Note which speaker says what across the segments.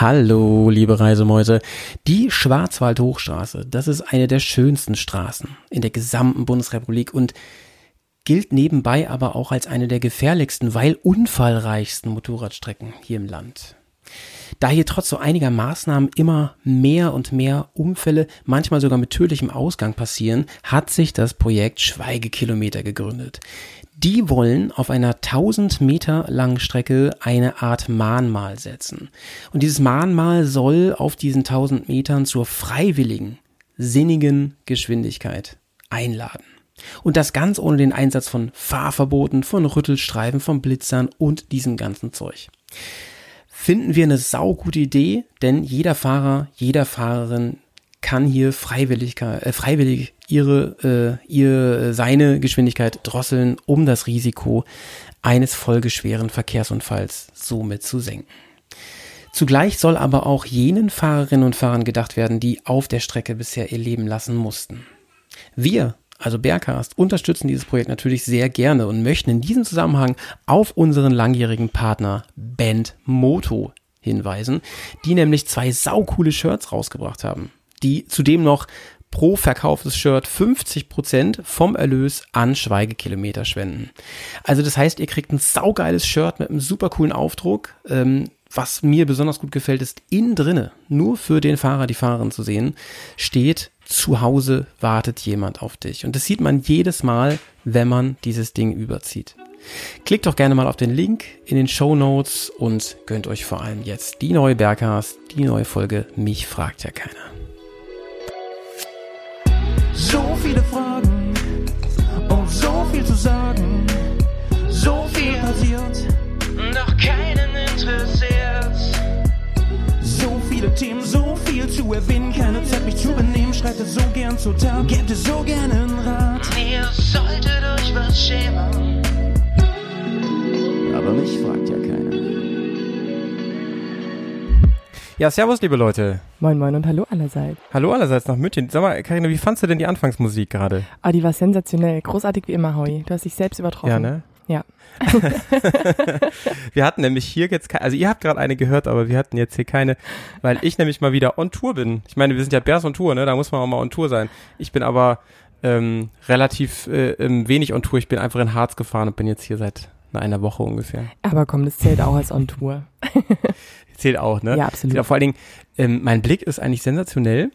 Speaker 1: Hallo, liebe Reisemäuse. Die Schwarzwald-Hochstraße, das ist eine der schönsten Straßen in der gesamten Bundesrepublik und gilt nebenbei aber auch als eine der gefährlichsten, weil unfallreichsten Motorradstrecken hier im Land. Da hier trotz so einiger Maßnahmen immer mehr und mehr Unfälle, manchmal sogar mit tödlichem Ausgang passieren, hat sich das Projekt Schweigekilometer gegründet. Die wollen auf einer 1000 Meter langen Strecke eine Art Mahnmal setzen. Und dieses Mahnmal soll auf diesen 1000 Metern zur freiwilligen, sinnigen Geschwindigkeit einladen. Und das ganz ohne den Einsatz von Fahrverboten, von Rüttelstreifen, von Blitzern und diesem ganzen Zeug. Finden wir eine saugute Idee, denn jeder Fahrer, jeder Fahrerin kann hier freiwillig, äh, freiwillig ihre, äh, ihr, seine Geschwindigkeit drosseln, um das Risiko eines folgeschweren Verkehrsunfalls somit zu senken. Zugleich soll aber auch jenen Fahrerinnen und Fahrern gedacht werden, die auf der Strecke bisher ihr Leben lassen mussten. Wir, also Bergcast, unterstützen dieses Projekt natürlich sehr gerne und möchten in diesem Zusammenhang auf unseren langjährigen Partner Band Moto hinweisen, die nämlich zwei saukoole Shirts rausgebracht haben die zudem noch pro verkauftes Shirt 50% vom Erlös an Schweigekilometer spenden. Also das heißt, ihr kriegt ein saugeiles Shirt mit einem super coolen Aufdruck. Ähm, was mir besonders gut gefällt, ist innen drinne, nur für den Fahrer, die Fahrerin zu sehen, steht zu Hause wartet jemand auf dich. Und das sieht man jedes Mal, wenn man dieses Ding überzieht. Klickt doch gerne mal auf den Link in den Show Notes und gönnt euch vor allem jetzt die neue Bergcast, die neue Folge Mich fragt ja keiner.
Speaker 2: So viele Fragen und so viel zu sagen. So viel passiert, doch keinen interessiert. So viele Themen, so viel zu erwähnen. Keine Zeit, mich zu benehmen. Schreitet so gern zur Tat, gebt so gern einen Rat. Ihr solltet euch was schämen.
Speaker 1: Aber mich fragt ja keiner. Ja, servus, liebe Leute.
Speaker 3: Moin, moin und hallo allerseits.
Speaker 1: Hallo allerseits nach München. Sag mal, Karina, wie fandst du denn die Anfangsmusik gerade?
Speaker 3: Ah, die war sensationell. Großartig wie immer, Howie. Du hast dich selbst übertroffen.
Speaker 1: Ja, ne?
Speaker 3: Ja.
Speaker 1: wir hatten nämlich hier jetzt keine, also ihr habt gerade eine gehört, aber wir hatten jetzt hier keine, weil ich nämlich mal wieder on Tour bin. Ich meine, wir sind ja Bärs on Tour, ne? Da muss man auch mal on Tour sein. Ich bin aber ähm, relativ äh, wenig on Tour. Ich bin einfach in Harz gefahren und bin jetzt hier seit einer Woche ungefähr.
Speaker 3: Aber komm, das zählt auch als on Tour.
Speaker 1: Zählt auch, ne?
Speaker 3: Ja, absolut.
Speaker 1: vor allen Dingen, ähm, mein Blick ist eigentlich sensationell.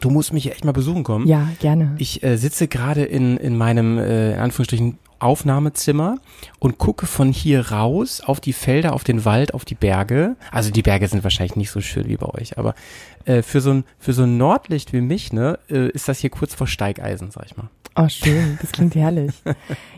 Speaker 1: Du musst mich echt mal besuchen kommen.
Speaker 3: Ja, gerne.
Speaker 1: Ich äh, sitze gerade in, in meinem, äh, in Anführungsstrichen, Aufnahmezimmer und gucke von hier raus auf die Felder, auf den Wald, auf die Berge. Also die Berge sind wahrscheinlich nicht so schön wie bei euch, aber äh, für so ein für so ein Nordlicht wie mich, ne, äh, ist das hier kurz vor Steigeisen, sag ich mal.
Speaker 3: Oh, schön. Das klingt herrlich.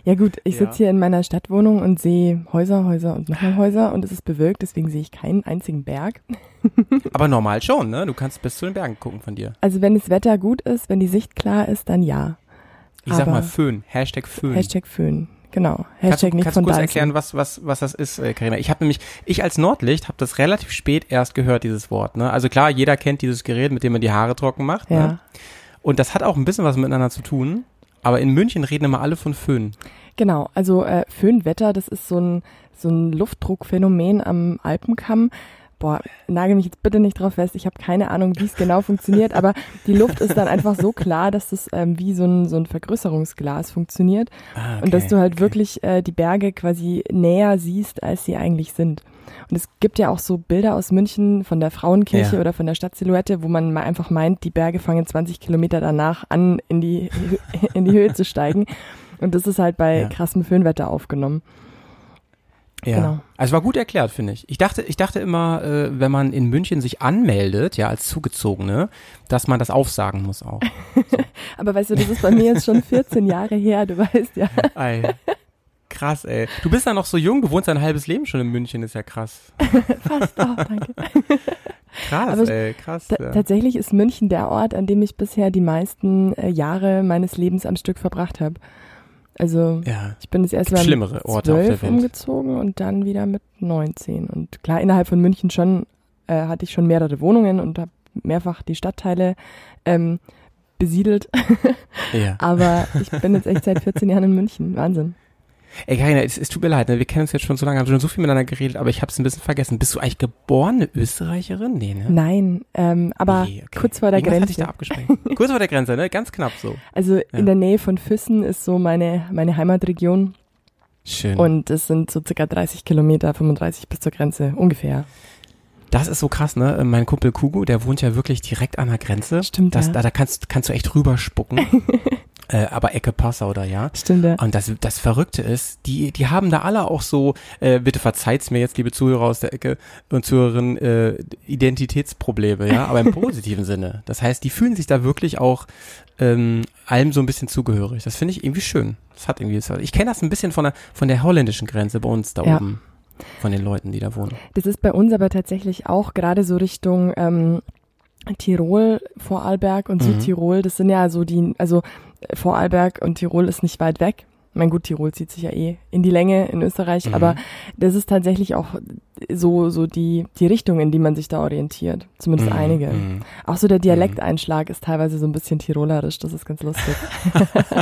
Speaker 3: Ja gut, ich ja. sitze hier in meiner Stadtwohnung und sehe Häuser, Häuser und nochmal Häuser und es ist bewölkt, deswegen sehe ich keinen einzigen Berg.
Speaker 1: Aber normal schon, ne? Du kannst bis zu den Bergen gucken von dir.
Speaker 3: Also wenn das Wetter gut ist, wenn die Sicht klar ist, dann ja.
Speaker 1: Ich sag mal Föhn. Hashtag Föhn.
Speaker 3: Hashtag Föhn. Genau.
Speaker 1: Hashtag kannst, nicht kannst von du kurz erklären, was, was, was das ist, äh, Karina? Ich habe nämlich, ich als Nordlicht habe das relativ spät erst gehört, dieses Wort. Ne? Also klar, jeder kennt dieses Gerät, mit dem man die Haare trocken macht.
Speaker 3: Ja.
Speaker 1: Ne? Und das hat auch ein bisschen was miteinander zu tun. Aber in München reden immer alle von Föhn.
Speaker 3: Genau, also äh, Föhnwetter, das ist so ein, so ein Luftdruckphänomen am Alpenkamm. Boah, nagel mich jetzt bitte nicht drauf fest, ich habe keine Ahnung, wie es genau funktioniert, aber die Luft ist dann einfach so klar, dass das ähm, wie so ein, so ein Vergrößerungsglas funktioniert ah, okay, und dass du halt okay. wirklich äh, die Berge quasi näher siehst, als sie eigentlich sind. Und es gibt ja auch so Bilder aus München von der Frauenkirche ja. oder von der Stadtsilhouette, wo man mal einfach meint, die Berge fangen 20 Kilometer danach an, in die, in die Höhe zu steigen. Und das ist halt bei ja. krassem Föhnwetter aufgenommen.
Speaker 1: Ja, genau. also war gut erklärt, finde ich. Ich dachte, ich dachte immer, äh, wenn man in München sich anmeldet, ja, als Zugezogene, dass man das aufsagen muss auch.
Speaker 3: So. Aber weißt du, das ist bei mir jetzt schon 14 Jahre her, du weißt ja.
Speaker 1: Ei. Krass, ey. Du bist ja noch so jung, du wohnst ein halbes Leben schon in München, ist ja krass.
Speaker 3: Fast auch, danke.
Speaker 1: Krass, Aber ey, krass.
Speaker 3: Ja. Tatsächlich ist München der Ort, an dem ich bisher die meisten äh, Jahre meines Lebens am Stück verbracht habe. Also
Speaker 1: ja.
Speaker 3: ich bin das erste Mal
Speaker 1: mit
Speaker 3: zwölf umgezogen und dann wieder mit 19. Und klar, innerhalb von München schon äh, hatte ich schon mehrere Wohnungen und habe mehrfach die Stadtteile ähm, besiedelt.
Speaker 1: ja.
Speaker 3: Aber ich bin jetzt echt seit 14 Jahren in München. Wahnsinn.
Speaker 1: Ey, Karina, es, es tut mir leid, ne? wir kennen uns jetzt schon so lange, haben schon so viel miteinander geredet, aber ich habe es ein bisschen vergessen. Bist du eigentlich geborene Österreicherin? Nee, ne?
Speaker 3: Nein, ähm, aber
Speaker 1: Nee, okay.
Speaker 3: kurz vor der
Speaker 1: Irgendwas hatte ich
Speaker 3: Grenze.
Speaker 1: da abgesprengt. Kurz vor der Grenze, ne? Ganz knapp so.
Speaker 3: Also
Speaker 1: Ja.
Speaker 3: in der Nähe von Füssen ist so meine, meine Heimatregion
Speaker 1: Schön.
Speaker 3: und es sind so circa 30 Kilometer, 35 bis zur Grenze, ungefähr.
Speaker 1: Das ist so krass, ne? Mein Kumpel Kugu, der wohnt ja wirklich direkt an der Grenze.
Speaker 3: Stimmt,
Speaker 1: Das,
Speaker 3: ja.
Speaker 1: da, da kannst, kannst du echt rüberspucken. äh, aber Ecke Passau da, ja.
Speaker 3: Stimmt, ja.
Speaker 1: Und das, das Verrückte ist, die, die haben da alle auch so, äh, bitte verzeiht's mir jetzt, liebe Zuhörer aus der Ecke und Zuhörerinnen, äh, Identitätsprobleme, ja, aber im positiven Sinne. Das heißt, die fühlen sich da wirklich auch ähm, allem so ein bisschen zugehörig. Das finde ich irgendwie schön. Das hat irgendwie, ich kenne das ein bisschen von der, von der holländischen Grenze bei uns da
Speaker 3: Ja.
Speaker 1: oben. Von den Leuten, die da wohnen.
Speaker 3: Das ist bei uns aber tatsächlich auch gerade so Richtung ähm, Tirol, Vorarlberg und
Speaker 1: Mhm.
Speaker 3: Südtirol. Das sind ja so die, also äh, Vorarlberg und Tirol ist nicht weit weg. Mein gut, Tirol zieht sich ja eh in die Länge in Österreich,
Speaker 1: Mhm.
Speaker 3: aber das ist tatsächlich auch so, so die, die Richtung, in die man sich da orientiert. Zumindest
Speaker 1: Mhm,
Speaker 3: einige.
Speaker 1: mhm.
Speaker 3: Auch so der Dialekteinschlag ist teilweise so ein bisschen tirolerisch, das ist ganz lustig.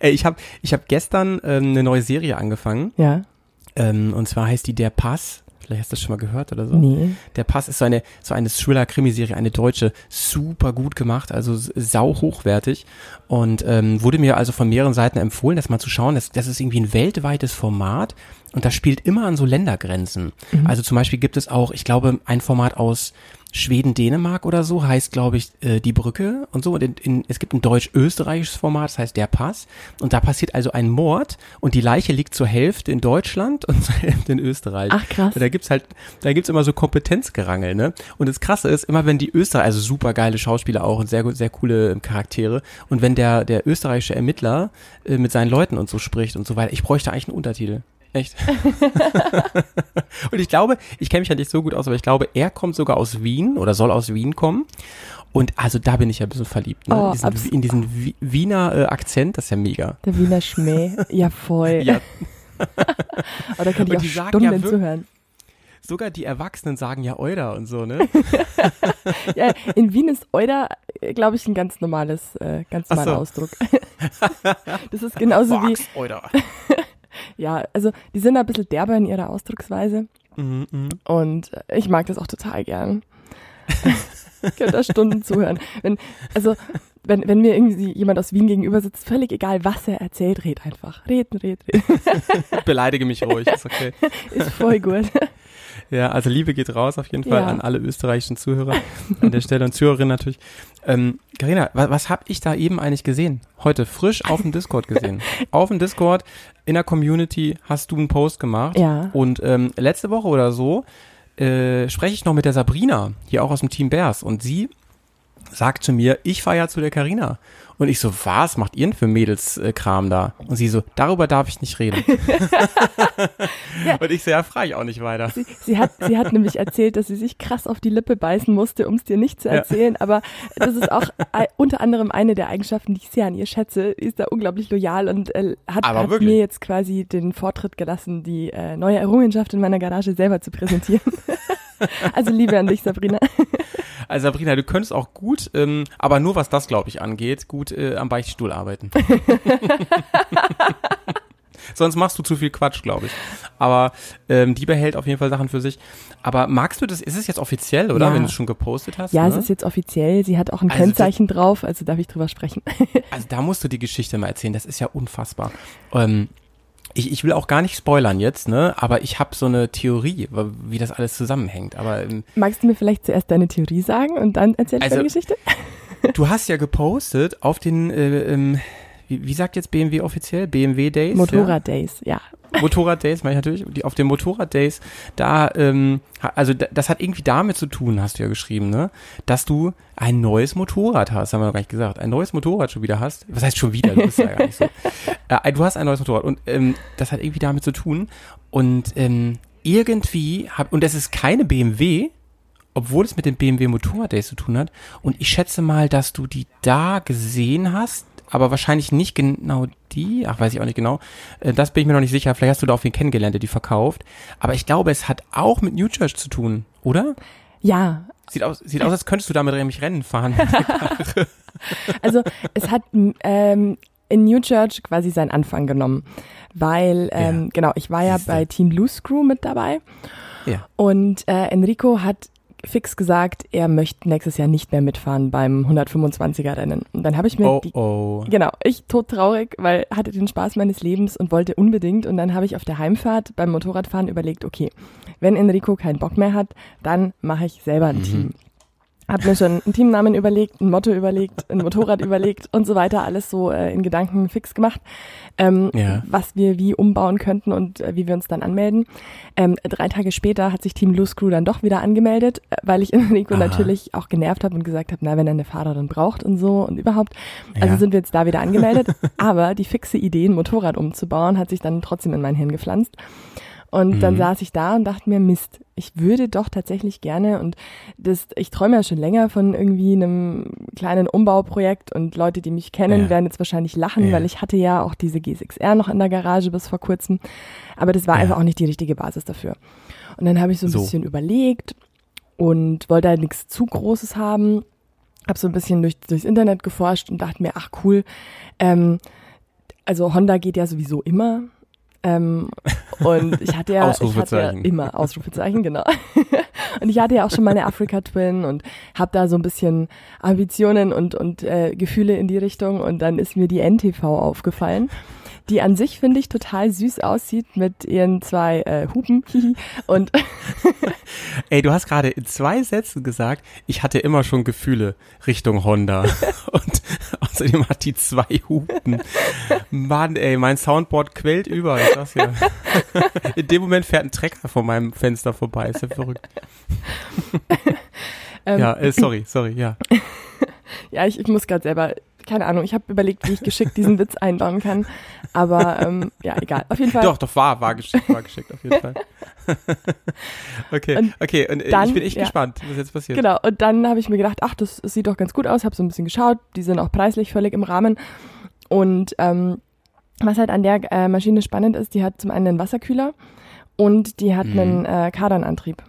Speaker 1: Ich habe ich hab gestern ähm, eine neue Serie angefangen.
Speaker 3: Ja,
Speaker 1: Ähm, und zwar heißt die Der Pass. Vielleicht hast du das schon mal gehört oder so.
Speaker 3: nee.
Speaker 1: Der Pass ist so eine, so eine Thriller-Krimiserie, eine deutsche, super gut gemacht, also sau hochwertig. Und ähm, wurde mir also von mehreren Seiten empfohlen, das mal zu schauen. Das, das ist irgendwie ein weltweites Format und das spielt immer an so Ländergrenzen. Also zum Beispiel gibt es auch, ich glaube, ein Format aus Schweden, Dänemark oder so, heißt, glaube ich, äh, die Brücke und so. Und in, in, es gibt ein deutsch-österreichisches Format, das heißt der Pass. Und da passiert also ein Mord und die Leiche liegt zur Hälfte in Deutschland und zur Hälfte in Österreich.
Speaker 3: Ach, krass.
Speaker 1: Da gibt's halt, da gibt's immer so Kompetenzgerangel, ne? Und das Krasse ist, immer wenn die Österreicher, also super geile Schauspieler auch und sehr, gut- sehr coole ähm, Charaktere. Und wenn der, der österreichische Ermittler äh, mit seinen Leuten und so spricht und so weiter, ich bräuchte eigentlich einen Untertitel. Echt. und ich glaube, ich kenne mich ja nicht so gut aus, aber ich glaube, er kommt sogar aus Wien oder soll aus Wien kommen. Und also da bin ich ja ein bisschen verliebt, ne?
Speaker 3: Oh,
Speaker 1: in diesen, in diesen Wi- Wiener äh, Akzent, das ist ja mega.
Speaker 3: Der Wiener Schmäh. Ja, voll.
Speaker 1: Ja,
Speaker 3: Aber da könnte ich
Speaker 1: die
Speaker 3: auch
Speaker 1: sagen
Speaker 3: Stunden
Speaker 1: ja
Speaker 3: zuhören.
Speaker 1: sogar die Erwachsenen sagen ja Euder und so, ne?
Speaker 3: Ja, in Wien ist Euder, glaube ich, ein ganz normales, äh, ganz normaler
Speaker 1: so.
Speaker 3: Ausdruck. das ist genauso wie,
Speaker 1: Fox, Euder.
Speaker 3: Ja, also die sind ein bisschen derber in ihrer Ausdrucksweise
Speaker 1: Mhm, mhm.
Speaker 3: und ich mag das auch total gern. ich könnte da Stunden zuhören. Wenn, also, wenn, wenn mir irgendwie jemand aus Wien gegenüber sitzt, völlig egal, was er erzählt, red einfach. Reden, reden, reden.
Speaker 1: Beleidige mich ruhig, ist okay.
Speaker 3: Ist voll gut.
Speaker 1: Ja, also Liebe geht raus auf jeden Fall
Speaker 3: Ja.
Speaker 1: an alle österreichischen Zuhörer an der Stelle und Zuhörerinnen natürlich. Ähm, Carina, was, was habe ich da eben eigentlich gesehen? Heute frisch auf dem Discord gesehen. auf dem Discord in der Community hast du einen Post gemacht
Speaker 3: Ja.
Speaker 1: und ähm, letzte Woche oder so äh, spreche ich noch mit der Sabrina, hier auch aus dem Team Bears und sie sagt zu mir, ich fahre ja zu der Carina. Und ich so, was macht ihr denn für Mädelskram da? Und sie so, darüber darf ich nicht reden. Und ich so, ja, frage ich auch nicht weiter.
Speaker 3: Sie, sie, hat, sie hat nämlich erzählt, dass sie sich krass auf die Lippe beißen musste, um es dir nicht zu
Speaker 1: Ja.
Speaker 3: erzählen. Aber das ist auch unter anderem eine der Eigenschaften, die ich sehr an ihr schätze. Die ist da unglaublich loyal und äh, hat, hat mir jetzt quasi den Vortritt gelassen, die äh, neue Errungenschaft in meiner Garage selber zu präsentieren. also Liebe an dich, Sabrina.
Speaker 1: Also Sabrina, du könntest auch gut, ähm, aber nur was das, glaube ich, angeht, gut äh, am Beichtstuhl arbeiten. Sonst machst du zu viel Quatsch, glaube ich. Aber ähm, die behält auf jeden Fall Sachen für sich. Aber magst du das, ist es jetzt offiziell, oder?
Speaker 3: Ja.
Speaker 1: Wenn du es schon gepostet hast?
Speaker 3: Ja,
Speaker 1: ne?
Speaker 3: es ist jetzt offiziell. Sie hat auch ein
Speaker 1: Also
Speaker 3: Kennzeichen drauf, also darf ich drüber sprechen.
Speaker 1: Also da musst du die Geschichte mal erzählen, das ist ja unfassbar. Ähm, ich, ich will auch gar nicht spoilern jetzt, ne? Aber ich habe so eine Theorie, wie das alles zusammenhängt. Aber ähm,
Speaker 3: Magst du mir vielleicht zuerst deine Theorie sagen und dann erzähl ich
Speaker 1: Also-
Speaker 3: deine Geschichte?
Speaker 1: Du hast ja gepostet auf den, äh, ähm, wie, wie sagt jetzt BMW offiziell? BMW Days? Ja?
Speaker 3: Motorrad Days, ja.
Speaker 1: Motorrad Days, meine ich natürlich, die, auf den Motorrad Days, da, ähm, also da- das hat irgendwie damit zu tun, hast du ja geschrieben, ne? Dass du ein neues Motorrad hast, haben wir noch gar nicht gesagt, ein neues Motorrad schon wieder hast. Was heißt schon wieder? Du bist ja gar nicht so. Äh, du hast ein neues Motorrad und ähm, das hat irgendwie damit zu tun und ähm, irgendwie hab, und es ist keine BMW, obwohl es mit dem BMW Motorrad Days zu tun hat. Und ich schätze mal, dass du die da gesehen hast, aber wahrscheinlich nicht genau die. Ach, weiß ich auch nicht genau. Äh, Das bin ich mir noch nicht sicher. Vielleicht hast du da auch wen kennengelernt, der die verkauft. Aber ich glaube, es hat auch mit New Church zu tun, oder?
Speaker 3: Ja,
Speaker 1: Sieht aus, sieht aus als könntest du damit nämlich Rennen fahren.
Speaker 3: Also es hat ähm, in New Church quasi seinen Anfang genommen, weil, ähm,
Speaker 1: Ja.
Speaker 3: genau, ich war ja
Speaker 1: Siehste.
Speaker 3: bei Team Blue Screw mit dabei
Speaker 1: Ja.
Speaker 3: und äh, Enrico hat fix gesagt, er möchte nächstes Jahr nicht mehr mitfahren beim 125er Rennen. Und dann habe ich mir
Speaker 1: Oh,
Speaker 3: die
Speaker 1: oh.
Speaker 3: Genau, ich todtraurig, weil hatte den Spaß meines Lebens und wollte unbedingt. Und dann habe ich auf der Heimfahrt beim Motorradfahren überlegt, okay, wenn Enrico keinen Bock mehr hat, dann mache ich selber
Speaker 1: Mhm.
Speaker 3: ein Team. Hab mir schon einen Teamnamen überlegt, ein Motto überlegt, ein Motorrad überlegt und so weiter, alles so äh, in Gedanken fix gemacht, ähm,
Speaker 1: Ja.
Speaker 3: was wir wie umbauen könnten und äh, wie wir uns dann anmelden. Ähm, drei Tage später hat sich Team Loose Crew dann doch wieder angemeldet, äh, weil ich Enrico
Speaker 1: Aha.
Speaker 3: natürlich auch genervt habe und gesagt habe, na, wenn er eine Fahrerin braucht und so und überhaupt. Also
Speaker 1: Ja.
Speaker 3: sind wir jetzt da wieder angemeldet. Aber die fixe Idee, ein Motorrad umzubauen, hat sich dann trotzdem in mein Hirn gepflanzt. Und dann
Speaker 1: Mhm.
Speaker 3: saß ich da und dachte mir, Mist, ich würde doch tatsächlich gerne und das, ich träume ja schon länger von irgendwie einem kleinen Umbauprojekt und Leute, die mich kennen,
Speaker 1: Ja.
Speaker 3: werden jetzt wahrscheinlich lachen,
Speaker 1: Ja.
Speaker 3: weil ich hatte ja auch diese G6R noch in der Garage bis vor kurzem. Aber das war
Speaker 1: Ja.
Speaker 3: einfach auch nicht die richtige Basis dafür. Und dann habe ich so ein
Speaker 1: So.
Speaker 3: bisschen überlegt und wollte halt nichts zu Großes haben. Habe so ein bisschen durch, durchs Internet geforscht und dachte mir, ach cool, ähm, also Honda geht ja sowieso immer. Ähm, und ich hatte ja, ich hatte ja immer Ausrufezeichen, genau. und ich hatte ja auch schon meine Afrika Twin und habe da so ein bisschen Ambitionen und, und äh, Gefühle in die Richtung. Und dann ist mir die NTV aufgefallen, die an sich, finde ich, total süß aussieht mit ihren zwei äh, Hupen. und
Speaker 1: Ey, du hast gerade in zwei Sätzen gesagt, ich hatte immer schon Gefühle Richtung Honda. Und außerdem hat die zwei Hupen. Mann, ey, mein Soundboard quält über. Ich sag's ja. In dem Moment fährt ein Trecker vor meinem Fenster vorbei. Ist ja verrückt.
Speaker 3: ähm,
Speaker 1: Ja, äh, sorry, sorry, ja.
Speaker 3: Ja, ich, ich muss gerade selber, keine Ahnung, ich habe überlegt, wie ich geschickt diesen Witz einbauen kann. Aber ähm, ja, egal. Auf jeden Fall.
Speaker 1: Doch, doch, war, war geschickt, war geschickt, auf jeden Fall. okay,
Speaker 3: Und
Speaker 1: okay, und äh,
Speaker 3: dann-
Speaker 1: ich bin echt
Speaker 3: ja.
Speaker 1: gespannt, was jetzt passiert.
Speaker 3: Genau, und dann habe ich mir gedacht, ach, das, das sieht doch ganz gut aus, habe so ein bisschen geschaut, die sind auch preislich völlig im Rahmen. Und ähm, was halt an der äh, Maschine spannend ist, die hat zum einen einen Wasserkühler und die hat
Speaker 1: Mhm.
Speaker 3: einen äh, Kardanantrieb.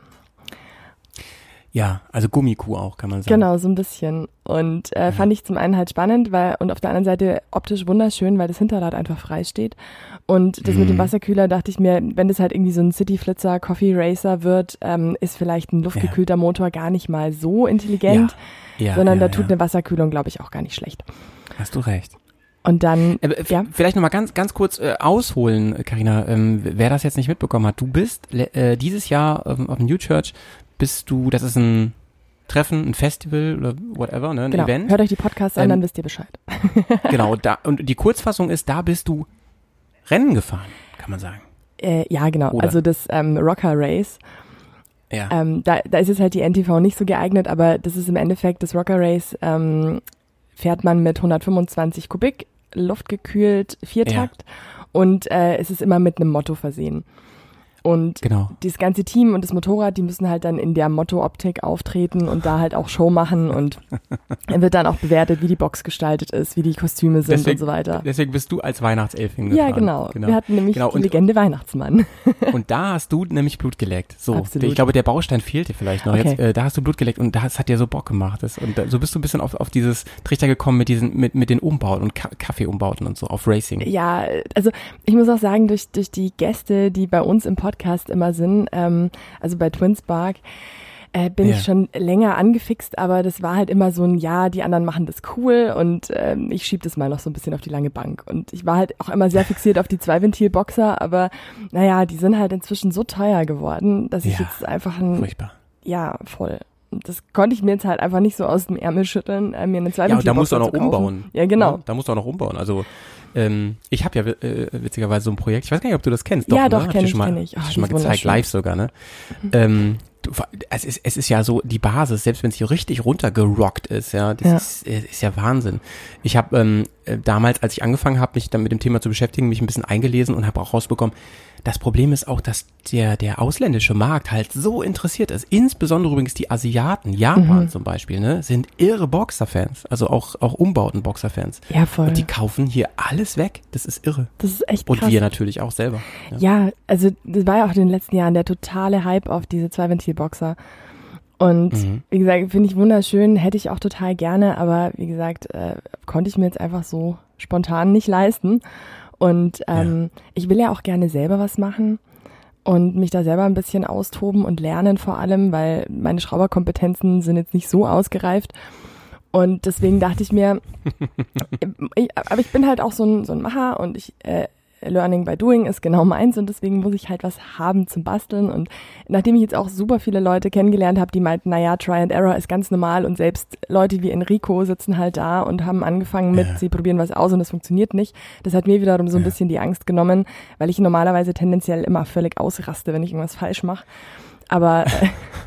Speaker 1: Ja, also Gummikuh auch, kann man sagen.
Speaker 3: Genau, so ein bisschen. Und äh, fand ich zum einen halt spannend, weil und auf der anderen Seite optisch wunderschön, weil das Hinterrad einfach frei steht. Und das mit dem
Speaker 1: Mhm.
Speaker 3: Wasserkühler dachte ich mir, wenn das halt irgendwie so ein Cityflitzer, Coffee Racer wird, ähm, ist vielleicht ein luftgekühlter Motor gar nicht mal so intelligent,
Speaker 1: Ja,
Speaker 3: sondern
Speaker 1: ja,
Speaker 3: da tut
Speaker 1: ja.
Speaker 3: eine Wasserkühlung, glaube ich, auch gar nicht schlecht.
Speaker 1: Hast du recht.
Speaker 3: Und dann,
Speaker 1: Äh,
Speaker 3: Ja.
Speaker 1: Vielleicht nochmal ganz, ganz kurz äh, ausholen, Karina. Ähm, wer das jetzt nicht mitbekommen hat, du bist äh, dieses Jahr ähm, auf dem New Church, bist du, das ist ein Treffen, ein Festival oder whatever, ne, ein
Speaker 3: genau,
Speaker 1: Event.
Speaker 3: hört euch die Podcasts an,
Speaker 1: Ähm,
Speaker 3: dann wisst ihr Bescheid.
Speaker 1: genau, da, und die Kurzfassung ist, da bist du Rennen gefahren, kann man sagen.
Speaker 3: Äh, ja, genau.
Speaker 1: Oder?
Speaker 3: Also das ähm, Rocker Race.
Speaker 1: Ja.
Speaker 3: Ähm, da, da ist jetzt halt die NTV nicht so geeignet, aber das ist im Endeffekt das Rocker Race. Ähm, fährt man mit 125 Kubik, luftgekühlt, Viertakt und äh, es ist immer mit einem Motto versehen. Und
Speaker 1: genau.
Speaker 3: das ganze Team und das Motorrad, die müssen halt dann in der Motto-Optik auftreten und da halt auch Show machen und wird dann auch bewertet, wie die Box gestaltet ist, wie die Kostüme sind
Speaker 1: Deswegen-
Speaker 3: und so weiter.
Speaker 1: Deswegen bist du als Weihnachtselfin gefahren.
Speaker 3: Ja, genau. Wir hatten nämlich
Speaker 1: Genau,
Speaker 3: die Legende Weihnachtsmann.
Speaker 1: Und da hast du nämlich Blut geleckt. So,
Speaker 3: Absolut.
Speaker 1: ich glaube, der Baustein fehlte vielleicht noch.
Speaker 3: Okay.
Speaker 1: Jetzt, äh, da hast du Blut geleckt und das hat dir so Bock gemacht. Das, und da, so bist du ein bisschen auf, auf dieses Trichter gekommen mit diesen, mit, mit den Umbauten und Ka Kaffeeumbauten und so auf Racing.
Speaker 3: Ja, also ich muss auch sagen, durch, durch die Gäste, die bei uns im Podcast immer sind, ähm, also bei Twinspark, äh, bin
Speaker 1: Ja.
Speaker 3: ich schon länger angefixt, aber das war halt immer so ein, ja, die anderen machen das cool und ähm, ich schieb das mal noch so ein bisschen auf die lange Bank. Und ich war halt auch immer sehr fixiert auf die Zwei-Ventil-Boxer, aber naja, die sind halt inzwischen so teuer geworden, dass ich
Speaker 1: Ja,
Speaker 3: jetzt einfach ein,
Speaker 1: Furchtbar.
Speaker 3: ja, voll. Das konnte ich mir jetzt halt einfach nicht so aus dem Ärmel schütteln, äh, mir einen
Speaker 1: Ja, und da musst du auch noch umbauen.
Speaker 3: Ja, genau.
Speaker 1: Ja, da musst du auch noch umbauen. Also ähm, ich habe ja äh, witzigerweise so ein Projekt. Ich weiß gar nicht, ob du das kennst.
Speaker 3: Ja,
Speaker 1: ne?
Speaker 3: doch,
Speaker 1: Hab
Speaker 3: kenn
Speaker 1: dir
Speaker 3: ich,
Speaker 1: schon mal,
Speaker 3: kenn ich. Oh,
Speaker 1: schon mal gezeigt, live sogar, ne? Ähm, du, es, ist, es ist ja so die Basis, selbst wenn es hier richtig runtergerockt ist, ja, das
Speaker 3: Ja.
Speaker 1: Ist, äh, ist ja Wahnsinn. Ich habe ähm, äh, damals, als ich angefangen habe, mich dann mit dem Thema zu beschäftigen, mich ein bisschen eingelesen und habe auch rausbekommen, das Problem ist auch, dass der, der ausländische Markt halt so interessiert ist. Insbesondere übrigens die Asiaten, Japan
Speaker 3: Mhm.
Speaker 1: zum Beispiel, ne, sind irre Boxerfans. Also auch, auch umbauten Boxerfans.
Speaker 3: Ja, voll.
Speaker 1: Und die kaufen hier alles weg. Das ist irre.
Speaker 3: Das ist echt
Speaker 1: Und
Speaker 3: krass.
Speaker 1: wir natürlich auch selber. Ja.
Speaker 3: Ja, also das war ja auch in den letzten Jahren der totale Hype auf diese Zwei-Ventil-Boxer. Und
Speaker 1: Mhm.
Speaker 3: wie gesagt, finde ich wunderschön, hätte ich auch total gerne, aber wie gesagt, äh, konnte ich mir jetzt einfach so spontan nicht leisten. Und ähm, ich will ja auch gerne selber was machen und mich da selber ein bisschen austoben und lernen vor allem, weil meine Schrauberkompetenzen sind jetzt nicht so ausgereift. Und deswegen dachte ich mir, ich, aber ich bin halt auch so ein, so ein Macher und ich äh, Learning by Doing ist genau meins und deswegen muss ich halt was haben zum Basteln. Und nachdem ich jetzt auch super viele Leute kennengelernt habe, die meinten, naja, Try and Error ist ganz normal und selbst Leute wie Enrico sitzen halt da und haben angefangen mit,
Speaker 1: Ja.
Speaker 3: sie probieren was aus und es funktioniert nicht. Das hat mir wiederum so ein
Speaker 1: Ja.
Speaker 3: bisschen die Angst genommen, weil ich normalerweise tendenziell immer völlig ausraste, wenn ich irgendwas falsch mache. Aber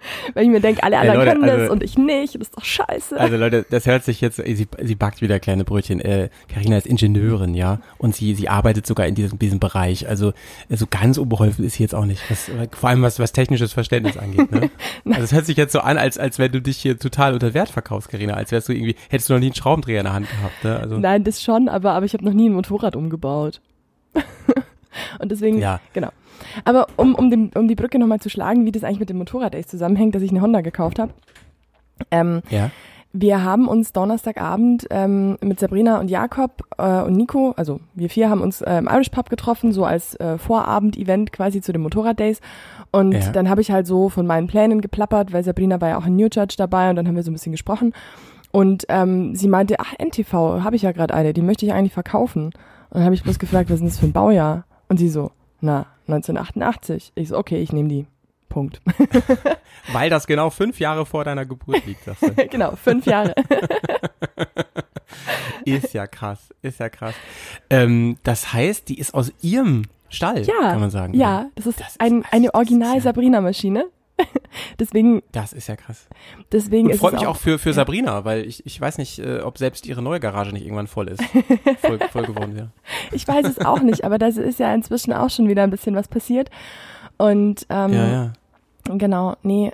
Speaker 3: äh, weil ich mir denke, alle anderen
Speaker 1: Leute,
Speaker 3: können das
Speaker 1: also-
Speaker 3: und ich nicht, das ist doch scheiße.
Speaker 1: Also Leute, das hört sich jetzt, sie, sie backt wieder kleine Brötchen. Äh, Carina ist Ingenieurin, ja, und sie, sie arbeitet sogar in diesem, diesem Bereich. Also äh, so ganz unbeholfen ist sie jetzt auch nicht, was, vor allem was, was technisches Verständnis angeht. Ne? Also es hört sich jetzt so an, als, als wenn du dich hier total unter Wert verkaufst, Carina, als wärst du irgendwie, hättest du noch nie einen Schraubendreher in der Hand gehabt. Ne? Also
Speaker 3: Nein, das schon, aber, aber ich habe noch nie ein Motorrad umgebaut. und deswegen,
Speaker 1: Ja.
Speaker 3: genau. Aber um, um, den, um die Brücke nochmal zu schlagen, wie das eigentlich mit dem Motorrad echt zusammenhängt, dass ich eine Honda gekauft habe. Ähm,
Speaker 1: ja,
Speaker 3: wir haben uns Donnerstagabend ähm, mit Sabrina und Jakob äh, und Nico, also wir vier haben uns äh, im Irish Pub getroffen, so als äh, Vorabend-Event quasi zu den Motorrad-Days. Und
Speaker 1: Ja.
Speaker 3: dann habe ich halt so von meinen Plänen geplappert, weil Sabrina war ja auch in New Church dabei und dann haben wir so ein bisschen gesprochen. Und ähm, sie meinte, ach, NTV, habe ich ja gerade eine, die möchte ich eigentlich verkaufen. Und dann habe ich bloß gefragt, was ist denn das für ein Baujahr? Und sie so, na, 1988. Ich so, okay, ich nehme die. Punkt.
Speaker 1: weil das genau fünf Jahre vor deiner Geburt liegt, sagst du.
Speaker 3: genau, fünf Jahre.
Speaker 1: Ist ja krass, ist ja krass. Ähm, das heißt, die ist aus ihrem Stall,
Speaker 3: Ja,
Speaker 1: kann man sagen.
Speaker 3: ja, das ist,
Speaker 1: Das ist-
Speaker 3: ein,
Speaker 1: also
Speaker 3: eine
Speaker 1: das Ja-
Speaker 3: deswegen,
Speaker 1: Das ist ja krass.
Speaker 3: deswegen
Speaker 1: Und freut mich
Speaker 3: auch,
Speaker 1: auch für, für Sabrina, weil ich, ich weiß nicht, äh, ob selbst ihre neue Garage nicht irgendwann voll ist. Voll, voll geworden wäre.
Speaker 3: Ich weiß es auch nicht, aber da ist ja inzwischen auch schon wieder ein bisschen was passiert. Und ähm,
Speaker 1: Ja, ja.
Speaker 3: genau, nee,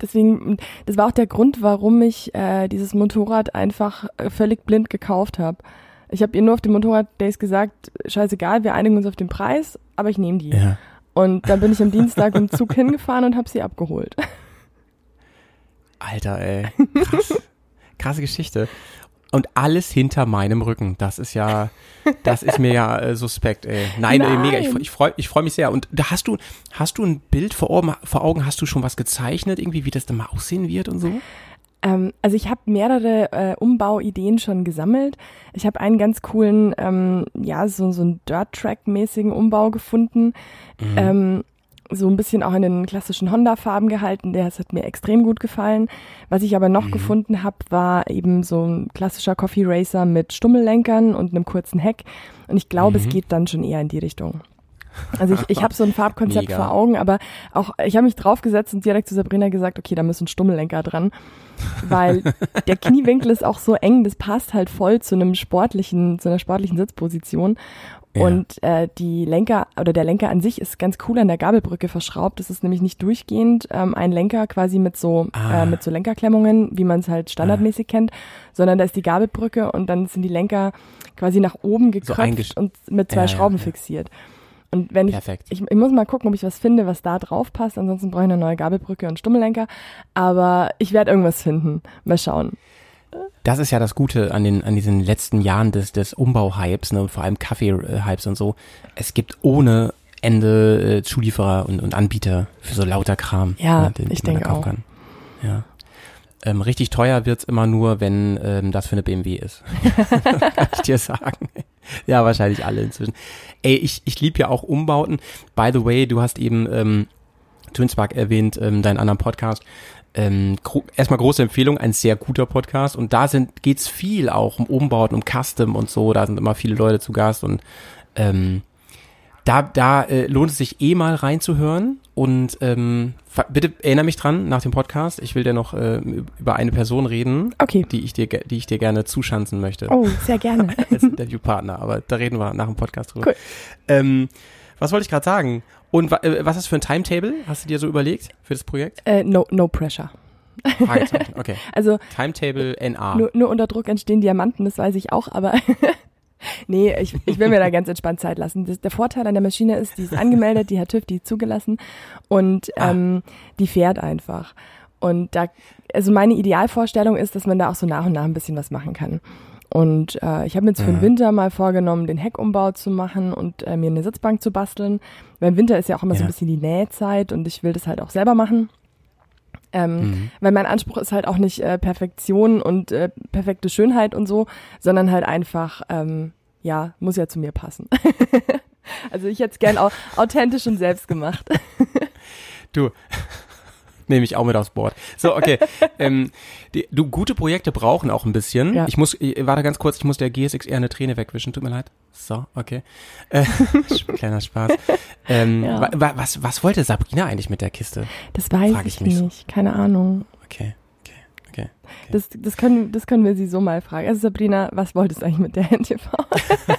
Speaker 3: deswegen, das war auch der Grund, warum ich äh, dieses Motorrad einfach äh, völlig blind gekauft habe. Ich habe ihr nur auf den Motorrad-Days gesagt, scheißegal, wir einigen uns auf den Preis, aber ich nehme die.
Speaker 1: Ja.
Speaker 3: Und dann bin ich am Dienstag im Zug hingefahren und habe sie abgeholt.
Speaker 1: Alter, ey. Krass. Krasse Geschichte. Und alles hinter meinem Rücken. Das ist ja, das ist mir ja äh, suspekt, ey. Nein, Ey, mega. Ich,
Speaker 3: Nein.
Speaker 1: ich freue ich freu mich sehr. Und da hast du, hast du ein Bild vor Augen, vor Augen? Hast du schon was gezeichnet, irgendwie, wie das dann mal aussehen wird und so?
Speaker 3: Ähm, also ich habe mehrere äh, Umbauideen schon gesammelt. Ich habe einen ganz coolen, ähm, ja, so, so einen Dirt-Track-mäßigen Umbau gefunden. Ähm, so ein bisschen auch in den klassischen Honda-Farben gehalten. Der hat mir extrem gut gefallen. Was ich aber noch gefunden habe, war eben so ein klassischer Coffee Racer mit Stummellenkern und einem kurzen Heck. Und ich glaube, es geht dann schon eher in die Richtung. Also ich, ich habe so ein Farbkonzept
Speaker 1: Mega.
Speaker 3: vor Augen, aber auch ich habe mich draufgesetzt und direkt zu Sabrina gesagt, okay, da müssen Stummellenker dran, weil der Kniewinkel ist auch so eng, das passt halt voll zu einem sportlichen, zu einer sportlichen Sitzposition.
Speaker 1: Ja.
Speaker 3: Und äh, die Lenker oder der Lenker an sich ist ganz cool an der Gabelbrücke verschraubt. Das ist nämlich nicht durchgehend ähm, ein Lenker quasi mit so
Speaker 1: Ah.
Speaker 3: äh, mit so Lenkerklemmungen, wie man es halt standardmäßig kennt, sondern da ist die Gabelbrücke und dann sind die Lenker quasi nach oben gekröpft
Speaker 1: eingesch-
Speaker 3: und mit zwei
Speaker 1: ja,
Speaker 3: Schrauben
Speaker 1: ja.
Speaker 3: fixiert. Und wenn ich,
Speaker 1: Perfekt.
Speaker 3: ich, ich muss mal gucken, ob ich was finde, was da drauf passt. Ansonsten brauche ich eine neue Gabelbrücke und Stummellenker. Aber ich werde irgendwas finden. Mal schauen.
Speaker 1: Das ist ja das Gute an den, an diesen letzten Jahren des, des Umbauhypes, ne, und vor allem Kaffee-Hypes und so. Es gibt ohne Ende äh, Zulieferer und, und Anbieter für so lauter Kram.
Speaker 3: Ja,
Speaker 1: ne, den,
Speaker 3: ich
Speaker 1: den
Speaker 3: denke
Speaker 1: kaufen
Speaker 3: auch.
Speaker 1: Kann. Ja. Ähm, richtig teuer wird's immer nur, wenn ähm, das für eine BMW ist. kann ich dir sagen. Ja, wahrscheinlich alle inzwischen. Ey, ich, ich liebe ja auch Umbauten. By the way, du hast eben ähm, Twinspark erwähnt, ähm, deinen anderen Podcast. Ähm, gro erstmal große Empfehlung, ein sehr guter Podcast und da sind geht's viel auch um Umbauten, um Custom und so, da sind immer viele Leute zu Gast und ähm, da, da äh, lohnt es sich eh mal reinzuhören und ähm, bitte erinnere mich dran nach dem Podcast, ich will dir noch äh, über eine Person reden,
Speaker 3: Okay.
Speaker 1: die ich dir, die ich dir gerne zuschanzen möchte
Speaker 3: Oh, sehr gerne.
Speaker 1: als Interviewpartner, aber da reden wir nach dem Podcast drüber.
Speaker 3: Cool.
Speaker 1: Ähm, was wollte ich gerade sagen? Und äh, was ist für ein Timetable? Hast du dir so überlegt für das Projekt?
Speaker 3: äh, no, no pressure.
Speaker 1: Fragezeichen, okay.
Speaker 3: Also
Speaker 1: Timetable NA.
Speaker 3: nur, nur unter Druck entstehen Diamanten, das weiß ich auch, aber nee, ich, ich will mir da ganz entspannt Zeit lassen. Das, der Vorteil an der Maschine ist, die ist angemeldet, die hat TÜV, die ist zugelassen und
Speaker 1: Ah.
Speaker 3: ähm, die fährt einfach. Und da, also meine Idealvorstellung ist, dass man da auch so nach und nach ein bisschen was machen kann. Und äh, ich habe mir jetzt für den
Speaker 1: Mhm.
Speaker 3: Winter mal vorgenommen, den Heckumbau zu machen und äh, mir eine Sitzbank zu basteln. Weil im Winter ist ja auch immer so
Speaker 1: Ja.
Speaker 3: ein bisschen die Nähzeit und ich will das halt auch selber machen. Ähm,
Speaker 1: Mhm.
Speaker 3: Weil mein Anspruch ist halt auch nicht äh, Perfektion und äh, perfekte Schönheit und so, sondern halt einfach, ähm, ja, muss ja zu mir passen. also ich hätte es gern au authentisch und selbst gemacht.
Speaker 1: Du, nehme ich auch mit aufs Board. So, okay. ähm, die, du, gute Projekte brauchen auch ein bisschen.
Speaker 3: Ja.
Speaker 1: Ich muss, ich, warte ganz kurz, ich muss der GSXR eine Träne wegwischen, tut mir leid. So, okay. Äh, kleiner Spaß. Ähm,
Speaker 3: Ja.
Speaker 1: wa, wa, was, was wollte Sabrina eigentlich mit der Kiste?
Speaker 3: Das weiß
Speaker 1: Frag
Speaker 3: ich,
Speaker 1: ich mich so.
Speaker 3: nicht, keine Ahnung.
Speaker 1: Okay, okay, okay.
Speaker 3: Das, das, können, das können wir sie so mal fragen. Also Sabrina, was wolltest du eigentlich mit der NTV?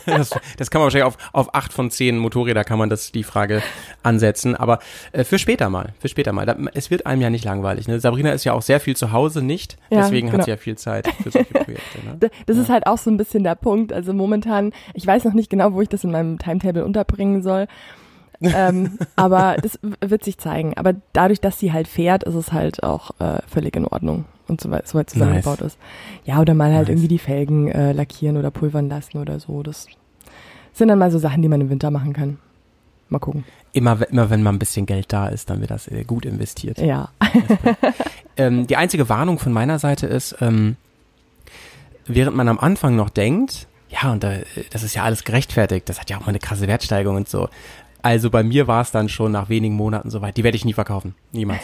Speaker 1: Das, das kann man wahrscheinlich auf, auf acht von zehn Motorräder kann man das die Frage ansetzen, aber äh, für später mal, für später mal. Da, es wird einem ja nicht langweilig. Ne? Sabrina ist ja auch sehr viel zu Hause nicht,
Speaker 3: Ja,
Speaker 1: deswegen
Speaker 3: genau.
Speaker 1: hat sie ja viel Zeit für solche Projekte. Ne?
Speaker 3: Das ist halt auch so ein bisschen der Punkt. Also momentan, ich weiß noch nicht genau, wo ich das in meinem Timetable unterbringen soll. ähm, aber das wird sich zeigen. Aber dadurch, dass sie halt fährt, ist es halt auch äh, völlig in Ordnung und so weit, so weit zusammengebaut ist. Ja, oder mal halt
Speaker 1: Nice.
Speaker 3: irgendwie die Felgen äh, lackieren oder pulvern lassen oder so. Das sind dann mal so Sachen, die man im Winter machen kann. Mal gucken.
Speaker 1: Immer, immer wenn mal ein bisschen Geld da ist, dann wird das äh, gut investiert.
Speaker 3: Ja.
Speaker 1: Ähm, die einzige Warnung von meiner Seite ist, ähm, während man am Anfang noch denkt, ja, und da, äh, das ist ja alles gerechtfertigt, das hat ja auch mal eine krasse Wertsteigerung und so. Also bei mir war es dann schon nach wenigen Monaten soweit. Die werde ich nie verkaufen. Niemals.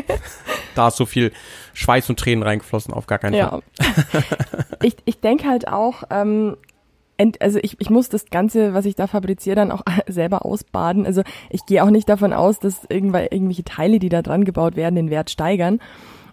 Speaker 1: da ist so viel Schweiß und Tränen reingeflossen, auf gar keinen Fall.
Speaker 3: Ja. ich ich denke halt auch, ähm, ent, also ich, ich muss das Ganze, was ich da fabriziere, dann auch selber ausbaden. Also ich gehe auch nicht davon aus, dass irgendwel, irgendwelche Teile, die da dran gebaut werden, den Wert steigern.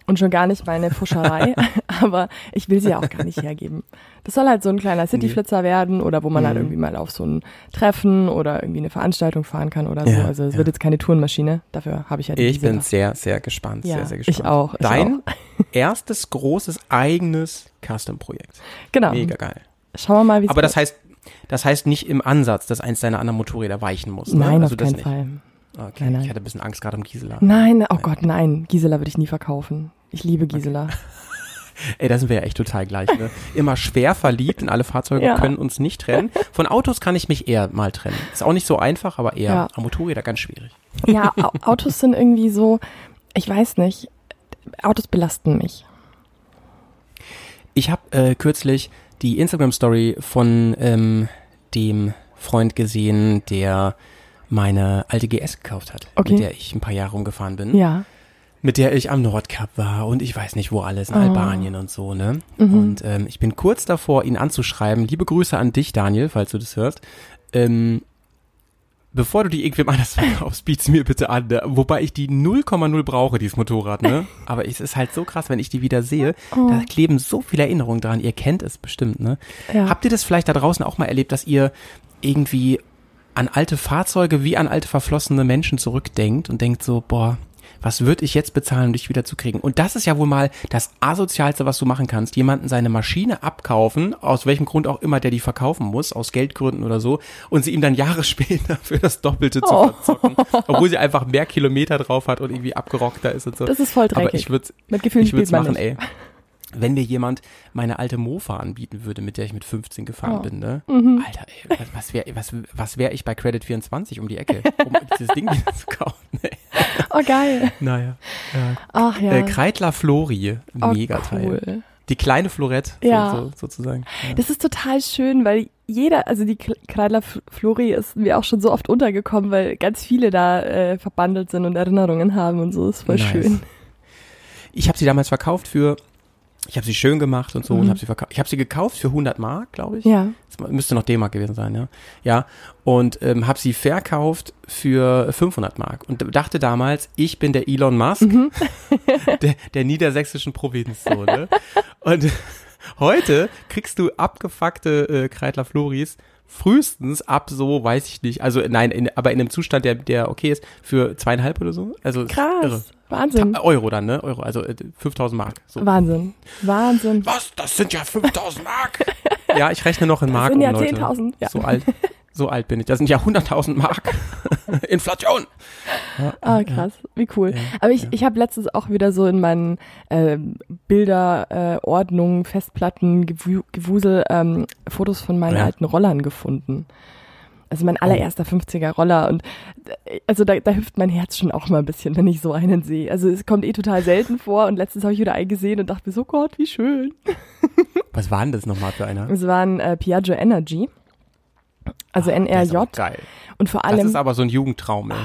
Speaker 3: Und schon gar nicht meine Fuscherei. Aber ich will sie ja auch gar nicht hergeben. Das soll halt so ein kleiner Cityflitzer werden oder wo man halt
Speaker 1: Mhm.
Speaker 3: irgendwie mal auf so ein Treffen oder irgendwie eine Veranstaltung fahren kann oder so.
Speaker 1: Ja,
Speaker 3: Also es
Speaker 1: ja.
Speaker 3: wird jetzt keine Tourenmaschine. Dafür habe ich ja die
Speaker 1: Ich bin sehr, sehr gespannt.
Speaker 3: Ja,
Speaker 1: sehr, sehr gespannt.
Speaker 3: ich auch, ich
Speaker 1: Dein erstes großes eigenes Custom-Projekt.
Speaker 3: Genau.
Speaker 1: Mega geil.
Speaker 3: Schauen wir mal, wie es
Speaker 1: Aber das heißt, das heißt nicht im Ansatz, dass eins deiner anderen Motorräder weichen muss. Ne?
Speaker 3: Nein,
Speaker 1: also
Speaker 3: auf
Speaker 1: das
Speaker 3: keinen
Speaker 1: nicht.
Speaker 3: Fall.
Speaker 1: Okay,
Speaker 3: Nein, nein.
Speaker 1: ich hatte ein bisschen Angst gerade um Gisela.
Speaker 3: Nein, oh Gott, nein. Gisela würde ich nie verkaufen. Ich liebe Gisela.
Speaker 1: Ey, da sind wir ja echt total gleich. Ne? Immer schwer verliebt und alle Fahrzeuge
Speaker 3: Ja.
Speaker 1: können uns nicht trennen. Von Autos kann ich mich eher mal trennen. Ist auch nicht so einfach, aber eher
Speaker 3: Ja.
Speaker 1: am Motorräder ganz schwierig.
Speaker 3: Ja, Au- Autos sind irgendwie so, ich weiß nicht, Autos belasten mich.
Speaker 1: Ich habe äh, kürzlich die Instagram-Story von ähm, dem Freund gesehen, der meine alte GS gekauft hat,
Speaker 3: Okay.
Speaker 1: mit der ich ein paar Jahre rumgefahren bin.
Speaker 3: Ja.
Speaker 1: Mit der ich am Nordkap war und ich weiß nicht wo alles, in
Speaker 3: Oh.
Speaker 1: Albanien und so, ne?
Speaker 3: Mhm.
Speaker 1: Und ähm, ich bin kurz davor, ihn anzuschreiben. Liebe Grüße an dich, Daniel, falls du das hörst. Ähm, bevor du die irgendwem anders verkaufst, biet's mir bitte an. Ne? Wobei ich die 0,0 brauche, dieses Motorrad, ne? Aber es ist halt so krass, wenn ich die wieder sehe.
Speaker 3: Oh.
Speaker 1: Da kleben so viele Erinnerungen dran. Ihr kennt es bestimmt, ne?
Speaker 3: Ja.
Speaker 1: Habt ihr das vielleicht da draußen auch mal erlebt, dass ihr irgendwie an alte Fahrzeuge wie an alte verflossene Menschen zurückdenkt und denkt so, boah, was würde ich jetzt bezahlen, um dich wieder zu kriegen? Und das ist ja wohl mal das asozialste, was du machen kannst. Jemanden seine Maschine abkaufen, aus welchem Grund auch immer der die verkaufen muss, aus Geldgründen oder so, und sie ihm dann Jahre später für das Doppelte zu
Speaker 3: Oh.
Speaker 1: verzocken, obwohl sie einfach mehr Kilometer drauf hat und irgendwie abgerockter ist und so.
Speaker 3: Das ist voll
Speaker 1: Aber
Speaker 3: dreckig.
Speaker 1: ich würde
Speaker 3: Gefühlen
Speaker 1: ich würde
Speaker 3: spielt man
Speaker 1: machen,
Speaker 3: nicht.
Speaker 1: ey. Wenn mir jemand meine alte Mofa anbieten würde, mit der ich mit 15 gefahren
Speaker 3: Oh.
Speaker 1: bin, ne?
Speaker 3: Mhm.
Speaker 1: Alter, ey, was, was wäre was, was wär ich bei Credit 24 um die Ecke, um dieses Ding wieder zu kaufen? Ey.
Speaker 3: Oh, geil.
Speaker 1: Naja. Ja.
Speaker 3: Ach ja.
Speaker 1: Äh, Kreidler Flori,
Speaker 3: oh,
Speaker 1: mega Teil.
Speaker 3: cool.
Speaker 1: Die kleine Florette, so,
Speaker 3: Ja.
Speaker 1: so, sozusagen. Ja.
Speaker 3: Das ist total schön, weil jeder, also die Kreidler Flori ist mir auch schon so oft untergekommen, weil ganz viele da äh, verbandelt sind und Erinnerungen haben und so. ist voll
Speaker 1: Nice.
Speaker 3: schön.
Speaker 1: Ich habe sie damals verkauft für, ich habe sie schön gemacht und so
Speaker 3: Mhm.
Speaker 1: und habe sie verkauft. Ich habe sie gekauft für 100 Mark, glaube ich.
Speaker 3: Ja.
Speaker 1: Das müsste noch D-Mark gewesen sein, ja. Ja, und ähm, habe sie verkauft für 500 Mark und dachte damals, ich bin der Elon Musk
Speaker 3: Mhm.
Speaker 1: der, der niedersächsischen Provinz, so, ne? Und heute kriegst du abgefuckte äh, Kreidler Floris frühestens ab so, weiß ich nicht, also nein, in, aber in einem Zustand, der, der okay ist, für zweieinhalb oder so. Also
Speaker 3: Krass.
Speaker 1: irre.
Speaker 3: Wahnsinn.
Speaker 1: Ta- Euro dann, ne? Euro, also äh, 5000 Mark. So.
Speaker 3: Wahnsinn. Wahnsinn.
Speaker 1: Was? Das sind ja 5000 Mark. ja, ich rechne noch in Mark
Speaker 3: sind
Speaker 1: um,
Speaker 3: ja
Speaker 1: Leute.
Speaker 3: 10.000, ja.
Speaker 1: So alt. So alt bin ich. Das sind ja 100.000 Mark. Inflation.
Speaker 3: Ah, krass, wie cool. Aber ich, ich habe letztens auch wieder so in meinen äh, Bilderordnungen, äh, Festplatten, Gewu Gewusel ähm, Fotos von meinen
Speaker 1: Ja.
Speaker 3: alten Rollern gefunden. Also mein allererster 50er Roller und äh, also da, da hüpft mein Herz schon auch mal ein bisschen, wenn ich so einen sehe. Also es kommt eh total selten vor und letztens habe ich wieder einen gesehen und dachte mir so, Gott, wie schön.
Speaker 1: Was war denn das nochmal für einer?
Speaker 3: Es war ein äh, Piaggio Energy, also
Speaker 1: Ah,
Speaker 3: NRJ
Speaker 1: Geil.
Speaker 3: und vor
Speaker 1: Das
Speaker 3: allem
Speaker 1: ist aber so ein Jugendtraum, ey.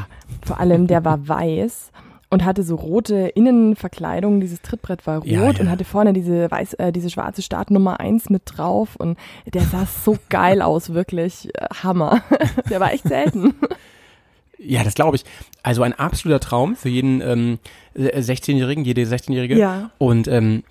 Speaker 3: Vor allem, der war weiß und hatte so rote Innenverkleidung. Dieses Trittbrett war rot
Speaker 1: Ja, ja.
Speaker 3: und hatte vorne diese weiß, äh, diese schwarze Startnummer 1 mit drauf und der sah so geil aus, wirklich äh, Hammer. der war echt selten.
Speaker 1: Ja, das glaube ich. Also ein absoluter Traum für jeden ähm, äh, 16-Jährigen, jede 16-Jährige.
Speaker 3: Ja.
Speaker 1: Und ähm,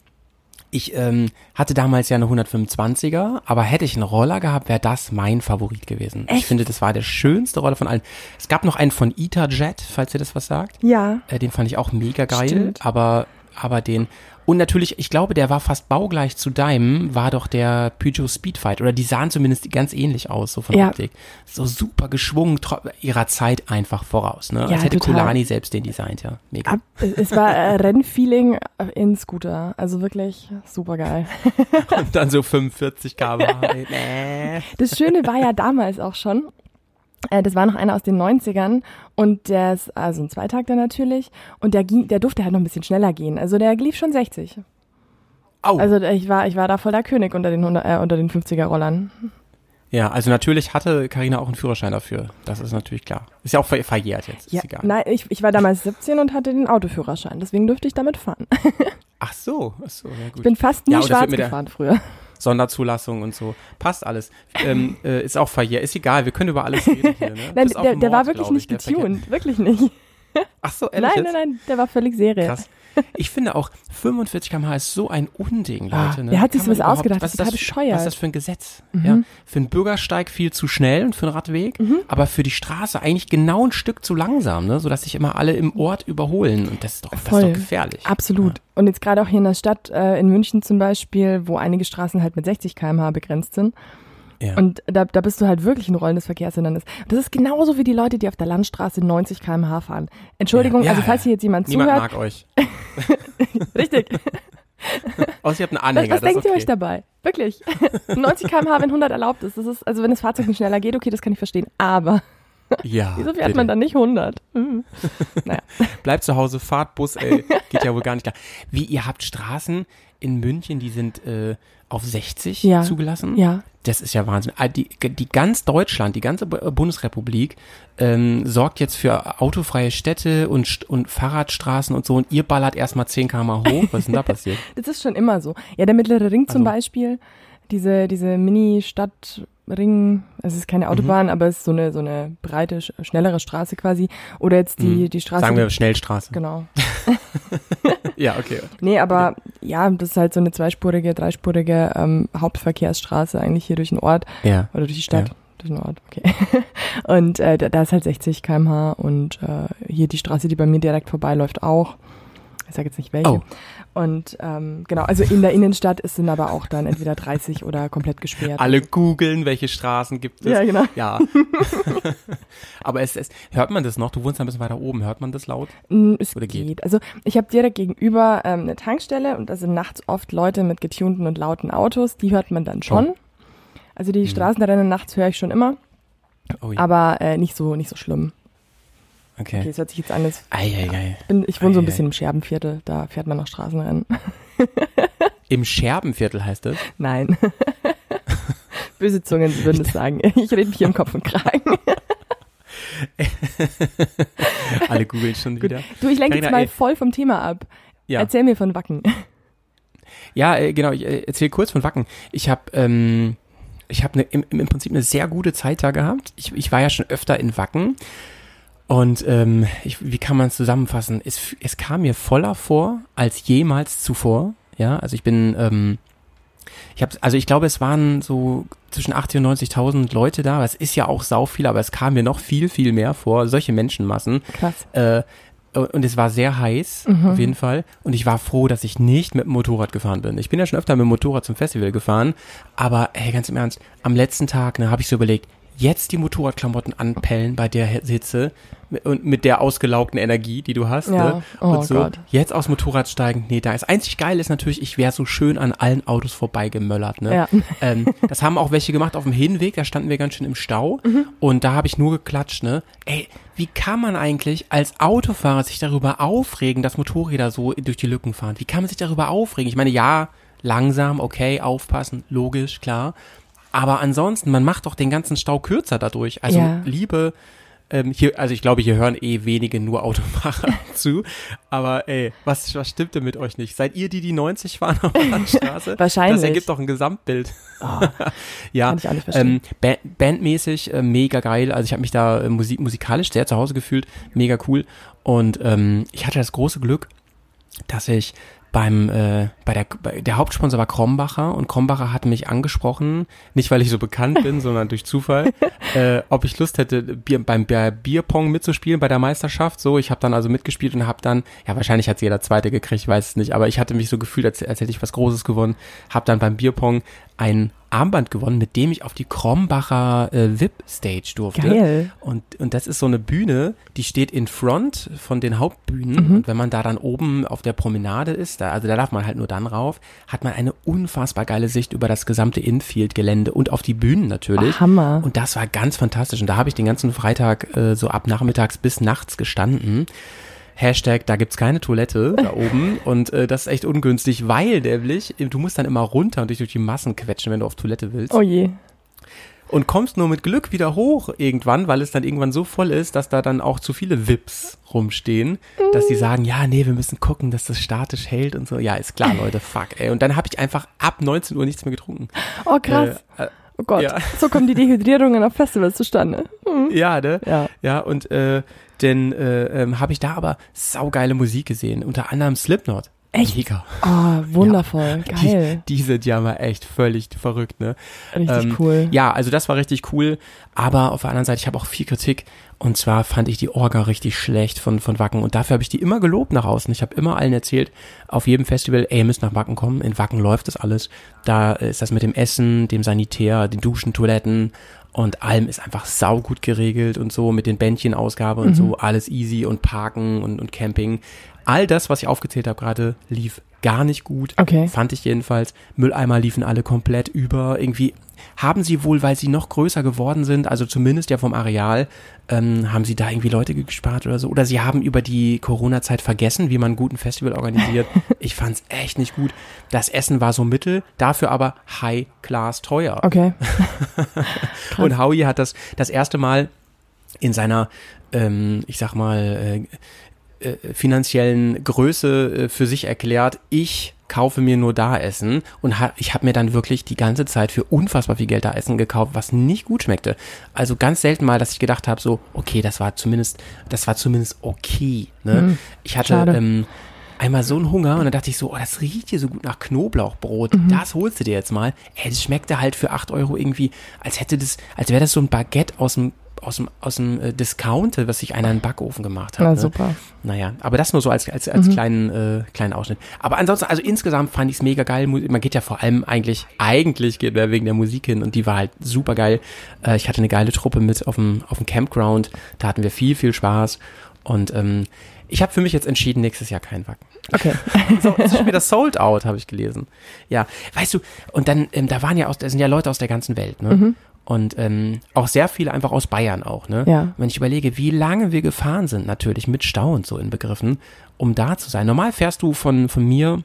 Speaker 1: ich ähm, hatte damals ja eine 125er, aber hätte ich einen Roller gehabt, wäre das mein Favorit gewesen. Ich
Speaker 3: Echt?
Speaker 1: finde, das war der schönste Roller von allen. Es gab noch einen von EtherJet, falls ihr das was sagt.
Speaker 3: Ja.
Speaker 1: Äh, den fand ich auch mega geil,
Speaker 3: Stimmt.
Speaker 1: aber aber den und natürlich, ich glaube, der war fast baugleich zu deinem, war doch der Peugeot Speedfight oder die sahen zumindest ganz ähnlich aus, so von
Speaker 3: Ja.
Speaker 1: Optik. So super geschwungen, ihrer Zeit einfach voraus, ne?
Speaker 3: Ja,
Speaker 1: Als hätte
Speaker 3: total.
Speaker 1: Kulani selbst den designt, ja. Mega.
Speaker 3: Ab, es war äh, Rennfeeling in Scooter. Also wirklich super geil.
Speaker 1: Und dann so 45 km/h. nee.
Speaker 3: Das Schöne war ja damals auch schon, das war noch einer aus den 90ern und der ist, also ein Zweitakter natürlich, und der ging, der durfte halt noch ein bisschen schneller gehen. Also der lief schon 60.
Speaker 1: Au.
Speaker 3: Also ich war, ich war da voll der König unter den, 100, äh, unter den 50er Rollern.
Speaker 1: ja, also natürlich hatte Karina auch einen Führerschein dafür. Das ist natürlich klar. Ist ja auch ver verjährt jetzt, ist egal.
Speaker 3: Nein, ich, ich war damals 17 und hatte den Autoführerschein, deswegen durfte ich damit fahren.
Speaker 1: Ach so, ach so, ja gut.
Speaker 3: Ich bin fast nie
Speaker 1: Ja,
Speaker 3: schwarz gefahren früher.
Speaker 1: Sonderzulassung und so. Passt alles. Ähm, äh, ist auch verjährt. Ist egal, wir können über alles reden hier. Ne?
Speaker 3: Nein, der, der
Speaker 1: Mord,
Speaker 3: war wirklich nicht
Speaker 1: der
Speaker 3: getuned, wirklich nicht.
Speaker 1: Ach so, ehrlich
Speaker 3: Nein,
Speaker 1: jetzt?
Speaker 3: nein, nein, der war völlig Serie.
Speaker 1: Krass. Ich finde auch 45 km/h ist so ein Unding,
Speaker 3: Ah,
Speaker 1: Leute. Ne?
Speaker 3: wer hat sich sowas ausgedacht? Das ist
Speaker 1: was
Speaker 3: total
Speaker 1: für-
Speaker 3: bescheuert. Mhm.
Speaker 1: Was ist das für ein Gesetz? Ja, für einen Bürgersteig viel zu schnell und für einen Radweg, aber für die Straße eigentlich genau ein Stück zu langsam, ne? sodass sich immer alle im Ort überholen. Und das ist doch, das ist doch gefährlich.
Speaker 3: Absolut. Und jetzt gerade auch hier in der Stadt, äh, in München zum Beispiel, wo einige Straßen halt mit 60 km/h begrenzt sind.
Speaker 1: Ja.
Speaker 3: Und da, da bist du halt wirklich ein rollendes Verkehrshindernis. Das ist genauso wie die Leute, die auf der Landstraße 90 km/h fahren. Entschuldigung,
Speaker 1: Ja,
Speaker 3: also falls hier jetzt jemand
Speaker 1: Niemand
Speaker 3: zuhört,
Speaker 1: mag euch.
Speaker 3: richtig,
Speaker 1: Außer ihr habt einen
Speaker 3: was,
Speaker 1: Anhänger.
Speaker 3: was denkt ihr
Speaker 1: okay.
Speaker 3: euch dabei? Wirklich. 90 km/h, wenn 100 erlaubt ist. Das ist, also wenn das Fahrzeug nicht schneller geht, okay, das kann ich verstehen. Aber
Speaker 1: Ja,
Speaker 3: wieso fährt man dann nicht 100? Hm. Naja.
Speaker 1: Bleibt zu Hause, fahrt Bus, ey. Geht ja wohl gar nicht klar. Wie, ihr habt Straßen in München, die sind äh, auf 60
Speaker 3: Ja.
Speaker 1: zugelassen?
Speaker 3: Ja.
Speaker 1: Das ist ja Wahnsinn. Ah, Die, die ganz Deutschland, die ganze Bu- Bundesrepublik ähm, sorgt jetzt für autofreie Städte und, und Fahrradstraßen und so und ihr ballert erstmal 10 km hoch. Was ist denn da passiert?
Speaker 3: Das ist schon immer so. Ja, der mittlere Ring zum
Speaker 1: Also-
Speaker 3: Beispiel, diese, diese Mini-Stadtring, also es ist
Speaker 1: Mhm.
Speaker 3: keine Autobahn, aber es ist so eine, so eine breite, sch- schnellere Straße quasi. Oder jetzt die, die Straße.
Speaker 1: Mhm. Sagen wir Schnellstraße.
Speaker 3: Genau.
Speaker 1: Ja, okay.
Speaker 3: Nee, aber ja, das ist halt so eine zweispurige, dreispurige ähm, Hauptverkehrsstraße eigentlich hier durch den Ort
Speaker 1: Ja.
Speaker 3: oder durch die Stadt.
Speaker 1: Ja.
Speaker 3: Durch den Ort, okay. Und äh, da, da ist halt 60 km/h und äh, hier die Straße, die bei mir direkt vorbeiläuft, auch. Ich sage jetzt nicht welche.
Speaker 1: Oh.
Speaker 3: Und ähm, genau, also in der Innenstadt ist dann aber auch dann entweder 30 oder komplett gesperrt.
Speaker 1: Alle googeln, welche Straßen gibt es.
Speaker 3: Ja, genau.
Speaker 1: Ja. aber es, es, hört man das noch? Du wohnst ein bisschen weiter oben. Hört man das laut?
Speaker 3: Es
Speaker 1: Oder geht?
Speaker 3: geht. Also ich habe direkt gegenüber ähm, eine Tankstelle und da sind nachts oft Leute mit getunten und lauten Autos. Die hört man dann schon.
Speaker 1: Oh.
Speaker 3: Also die Straßenrennen nachts höre ich schon immer,
Speaker 1: Oh ja.
Speaker 3: aber äh, nicht so nicht so schlimm. Okay,
Speaker 1: Okay.
Speaker 3: es hört sich jetzt an, als
Speaker 1: Eieiei.
Speaker 3: ich, bin, ich wohne so ein
Speaker 1: Ei, ei,
Speaker 3: bisschen im Scherbenviertel, da fährt man noch Straßenrennen.
Speaker 1: Im Scherbenviertel heißt es.
Speaker 3: Nein. Böse Zungen würden es sagen. Ich rede mich hier im Kopf und Kragen.
Speaker 1: Alle googeln schon wieder.
Speaker 3: Du, ich lenke jetzt mal
Speaker 1: ey.
Speaker 3: voll vom Thema ab.
Speaker 1: Ja.
Speaker 3: Erzähl mir von Wacken.
Speaker 1: Ja, äh, genau, ich äh, erzähle kurz von Wacken. Ich habe ähm, ich habe ne, im, im Prinzip eine sehr gute Zeit da gehabt. Ich, ich war ja schon öfter in Wacken. Und ähm, ich, wie kann man es zusammenfassen? Es, es kam mir voller vor als jemals zuvor. Ja, also ich bin, ähm, ich habe, also ich glaube, es waren so zwischen 80 und 90.000 Leute da. Es ist ja auch sau viel, aber es kam mir noch viel, viel mehr vor. Solche Menschenmassen.
Speaker 3: Krass.
Speaker 1: Äh, und es war sehr heiß,
Speaker 3: Mhm.
Speaker 1: auf jeden Fall. Und ich war froh, dass ich nicht mit dem Motorrad gefahren bin. Ich bin ja schon öfter mit dem Motorrad zum Festival gefahren, aber hey, ganz im Ernst, am letzten Tag, ne, habe ich so überlegt, jetzt die Motorradklamotten anpellen bei der Hitze und mit der ausgelaugten Energie, die du hast,
Speaker 3: Ja.
Speaker 1: ne?
Speaker 3: Oh
Speaker 1: und so,
Speaker 3: Gott.
Speaker 1: jetzt aufs Motorrad steigen, nee, da ist einzig geil ist natürlich, ich wäre so schön an allen Autos vorbeigemöllert, ne?
Speaker 3: Ja.
Speaker 1: Ähm, das haben auch welche gemacht auf dem Hinweg, da standen wir ganz schön im Stau
Speaker 3: Mhm.
Speaker 1: und da habe ich nur geklatscht, ne? Ey, wie kann man eigentlich als Autofahrer sich darüber aufregen, dass Motorräder so durch die Lücken fahren? Wie kann man sich darüber aufregen? Ich meine, ja, langsam, okay, aufpassen, logisch, klar. Aber ansonsten, man macht doch den ganzen Stau kürzer dadurch. Also
Speaker 3: Ja.
Speaker 1: liebe ähm, hier, also ich glaube, hier hören eh wenige nur Autofahrer zu. Aber ey, was, was stimmt denn mit euch nicht? Seid ihr die, die 90 fahren auf der Straße?
Speaker 3: Wahrscheinlich.
Speaker 1: Das ergibt doch ein Gesamtbild. ja,
Speaker 3: Kann ich auch nicht verstehen.
Speaker 1: ähm, ba bandmäßig äh, mega geil. Also ich habe mich da äh, musik musikalisch sehr zu Hause gefühlt. Mega cool. Und ähm, ich hatte das große Glück, dass ich beim äh, bei der bei, der Hauptsponsor war Krombacher und Krombacher hat mich angesprochen, nicht weil ich so bekannt bin, sondern durch Zufall, äh, ob ich Lust hätte Bier, beim Bier, Bierpong mitzuspielen bei der Meisterschaft. So, ich habe dann also mitgespielt und habe dann, ja wahrscheinlich hat jeder Zweite gekriegt, ich weiß es nicht, aber ich hatte mich so gefühlt, als, als hätte ich was Großes gewonnen. Habe dann beim Bierpong ein Armband gewonnen, mit dem ich auf die Krombacher äh, VIP-Stage durfte.
Speaker 3: Geil.
Speaker 1: Und, und das ist so eine Bühne, die steht in Front von den Hauptbühnen.
Speaker 3: Mhm.
Speaker 1: Und wenn man da dann oben auf der Promenade ist, da, also da darf man halt nur dann rauf, hat man eine unfassbar geile Sicht über das gesamte Infield-Gelände und auf die Bühnen natürlich.
Speaker 3: Ach, Hammer.
Speaker 1: Und das war ganz fantastisch. Und da habe ich den ganzen Freitag äh, so ab nachmittags bis nachts gestanden. Hashtag, da gibt's keine Toilette da oben und äh, das ist echt ungünstig, weil nämlich, du musst dann immer runter und dich durch die Massen quetschen, wenn du auf Toilette willst
Speaker 3: Oh je.
Speaker 1: und kommst nur mit Glück wieder hoch irgendwann, weil es dann irgendwann so voll ist, dass da dann auch zu viele Vips rumstehen, dass die sagen, ja, nee, wir müssen gucken, dass das statisch hält und so. Ja, ist klar, Leute, fuck, ey. Und dann habe ich einfach ab 19 Uhr nichts mehr getrunken.
Speaker 3: Oh krass.
Speaker 1: Äh, äh,
Speaker 3: oh Gott.
Speaker 1: ja.
Speaker 3: So kommen die Dehydrierungen auf Festivals zustande. Hm.
Speaker 1: ja, ne?
Speaker 3: Ja.
Speaker 1: Ja, und äh, dann äh, ähm, habe ich da aber saugeile Musik gesehen, unter anderem Slipknot.
Speaker 3: Echt?
Speaker 1: Mega.
Speaker 3: Oh, wundervoll. Geil.
Speaker 1: Die, die sind ja mal echt völlig verrückt, ne?
Speaker 3: Richtig
Speaker 1: Ähm,
Speaker 3: cool.
Speaker 1: Ja, also das war richtig cool. Aber auf der anderen Seite, ich habe auch viel Kritik. Und zwar fand ich die Orga richtig schlecht von, von Wacken. Und dafür habe ich die immer gelobt nach außen. Ich habe immer allen erzählt, auf jedem Festival, ey, ihr müsst nach Wacken kommen. In Wacken läuft das alles. Da ist das mit dem Essen, dem Sanitär, den Duschen, Toiletten und allem ist einfach saugut geregelt und so mit den Bändchenausgabe und
Speaker 3: Mhm.
Speaker 1: so, alles easy und Parken und, und Camping. All das, was ich aufgezählt habe gerade, lief gar nicht gut.
Speaker 3: Okay.
Speaker 1: Fand ich jedenfalls. Mülleimer liefen alle komplett über. Irgendwie haben sie wohl, weil sie noch größer geworden sind, also zumindest ja vom Areal, ähm, haben sie da irgendwie Leute gespart oder so. Oder sie haben über die Corona-Zeit vergessen, wie man einen guten Festival organisiert. ich fand's echt nicht gut. Das Essen war so mittel, dafür aber high-class teuer.
Speaker 3: Okay.
Speaker 1: Und Howie hat das das erste Mal in seiner, ähm, ich sag mal, äh, äh, finanziellen Größe äh, für sich erklärt, ich kaufe mir nur da Essen und ha ich habe mir dann wirklich die ganze Zeit für unfassbar viel Geld da Essen gekauft, was nicht gut schmeckte. Also ganz selten mal, dass ich gedacht habe, so, okay, das war zumindest, das war zumindest okay. Ne? ich hatte
Speaker 3: schade.
Speaker 1: ähm, einmal so einen Hunger und dann dachte ich so, oh, das riecht hier so gut nach Knoblauchbrot.
Speaker 3: Mhm.
Speaker 1: Das holst du dir jetzt mal. Ey, das schmeckte halt für 8 Euro irgendwie, als hätte das, als wäre das so ein Baguette aus dem aus dem, aus dem äh, Discounter, was sich einer in den Backofen gemacht hat.
Speaker 3: Na
Speaker 1: ne?
Speaker 3: super.
Speaker 1: Naja, aber das nur so als, als, als kleinen, äh, kleinen Ausschnitt. Aber ansonsten, also insgesamt fand ich es mega geil. Man geht ja vor allem eigentlich, eigentlich geht man wegen der Musik hin und die war halt super geil. Äh, ich hatte eine geile Truppe mit auf dem, auf dem Campground. Da hatten wir viel, viel Spaß. Und ähm, ich habe für mich jetzt entschieden, nächstes Jahr kein Wacken.
Speaker 3: Okay.
Speaker 1: So, es ist schon wieder sold out, habe ich gelesen. Ja, weißt du, und dann, ähm, da waren ja aus, da sind ja Leute aus der ganzen Welt, ne? Und ähm, auch sehr viele einfach aus Bayern auch, ne?
Speaker 3: Ja.
Speaker 1: Wenn ich überlege, wie lange wir gefahren sind, natürlich mit Stau und so inbegriffen, um da zu sein. Normal fährst du von, von mir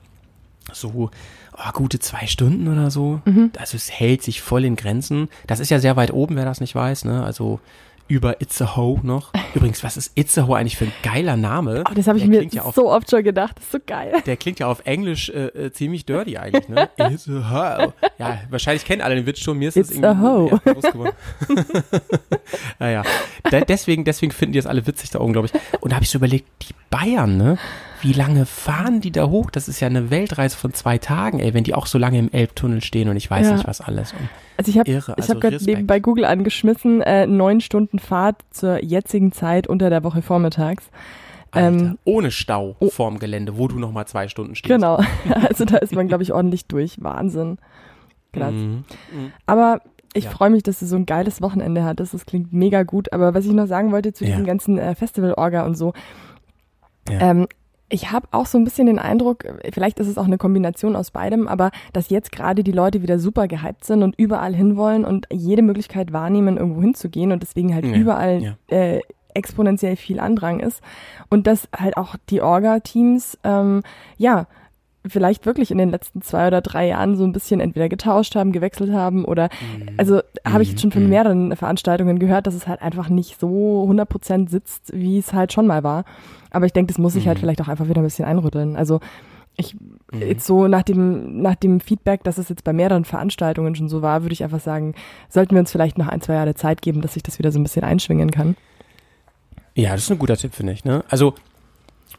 Speaker 1: so oh, gute zwei Stunden oder so. Also es hält sich voll in Grenzen. Das ist ja sehr weit oben, wer das nicht weiß, ne? Also über Itzehoe noch. Übrigens, was ist Itzehoe eigentlich für ein geiler Name?
Speaker 3: Oh, das habe ich
Speaker 1: Der
Speaker 3: mir
Speaker 1: ja auf
Speaker 3: so oft schon gedacht. Das ist so geil.
Speaker 1: der klingt ja auf Englisch äh, äh, ziemlich dirty eigentlich, ne? It's a hoe. Ja, wahrscheinlich kennen alle den Witz schon. Mir ist
Speaker 3: a hoe.
Speaker 1: ja, bewusst geworden. naja, da, deswegen, deswegen finden die das alle witzig da oben, glaube ich. Und da habe ich so überlegt, die Bayern, ne? Wie lange fahren die da hoch? Das ist ja eine Weltreise von zwei Tagen, ey, wenn die auch so lange im Elbtunnel stehen und ich weiß
Speaker 3: Ja.
Speaker 1: nicht was alles. Und
Speaker 3: Also ich habe
Speaker 1: also
Speaker 3: hab gerade nebenbei Google angeschmissen, äh, neun Stunden Fahrt zur jetzigen Zeit unter der Woche vormittags. Ähm,
Speaker 1: ohne Stau
Speaker 3: oh.
Speaker 1: vorm Gelände, wo du noch mal zwei Stunden stehst.
Speaker 3: Genau. Also da ist man, glaube ich, ordentlich durch. Wahnsinn. Krass.
Speaker 1: Mhm.
Speaker 3: Aber ich
Speaker 1: Ja.
Speaker 3: freue mich, dass du so ein geiles Wochenende hattest. Das klingt mega gut. Aber was ich noch sagen wollte zu
Speaker 1: Ja.
Speaker 3: diesem ganzen äh, Festival-Orga und so.
Speaker 1: Ja.
Speaker 3: Ähm, ich habe auch so ein bisschen den Eindruck, vielleicht ist es auch eine Kombination aus beidem, aber dass jetzt gerade die Leute wieder super gehypt sind und überall hinwollen und jede Möglichkeit wahrnehmen, irgendwo hinzugehen und deswegen halt
Speaker 1: Ja,
Speaker 3: überall
Speaker 1: ja.
Speaker 3: äh, exponentiell viel Andrang ist. Und dass halt auch die Orga-Teams, ähm, ja, vielleicht wirklich in den letzten zwei oder drei Jahren so ein bisschen entweder getauscht haben, gewechselt haben oder also habe ich jetzt schon von
Speaker 1: Mhm.
Speaker 3: mehreren Veranstaltungen gehört, dass es halt einfach nicht so 100% sitzt, wie es halt schon mal war. Aber ich denke, das muss sich halt
Speaker 1: Mhm.
Speaker 3: vielleicht auch einfach wieder ein bisschen einrütteln. Also ich
Speaker 1: Mhm.
Speaker 3: jetzt so nach dem nach dem Feedback, dass es jetzt bei mehreren Veranstaltungen schon so war, würde ich einfach sagen, sollten wir uns vielleicht noch ein, zwei Jahre Zeit geben, dass sich das wieder so ein bisschen einschwingen kann.
Speaker 1: Ja, das ist ein guter Tipp, finde ich. Ne? Also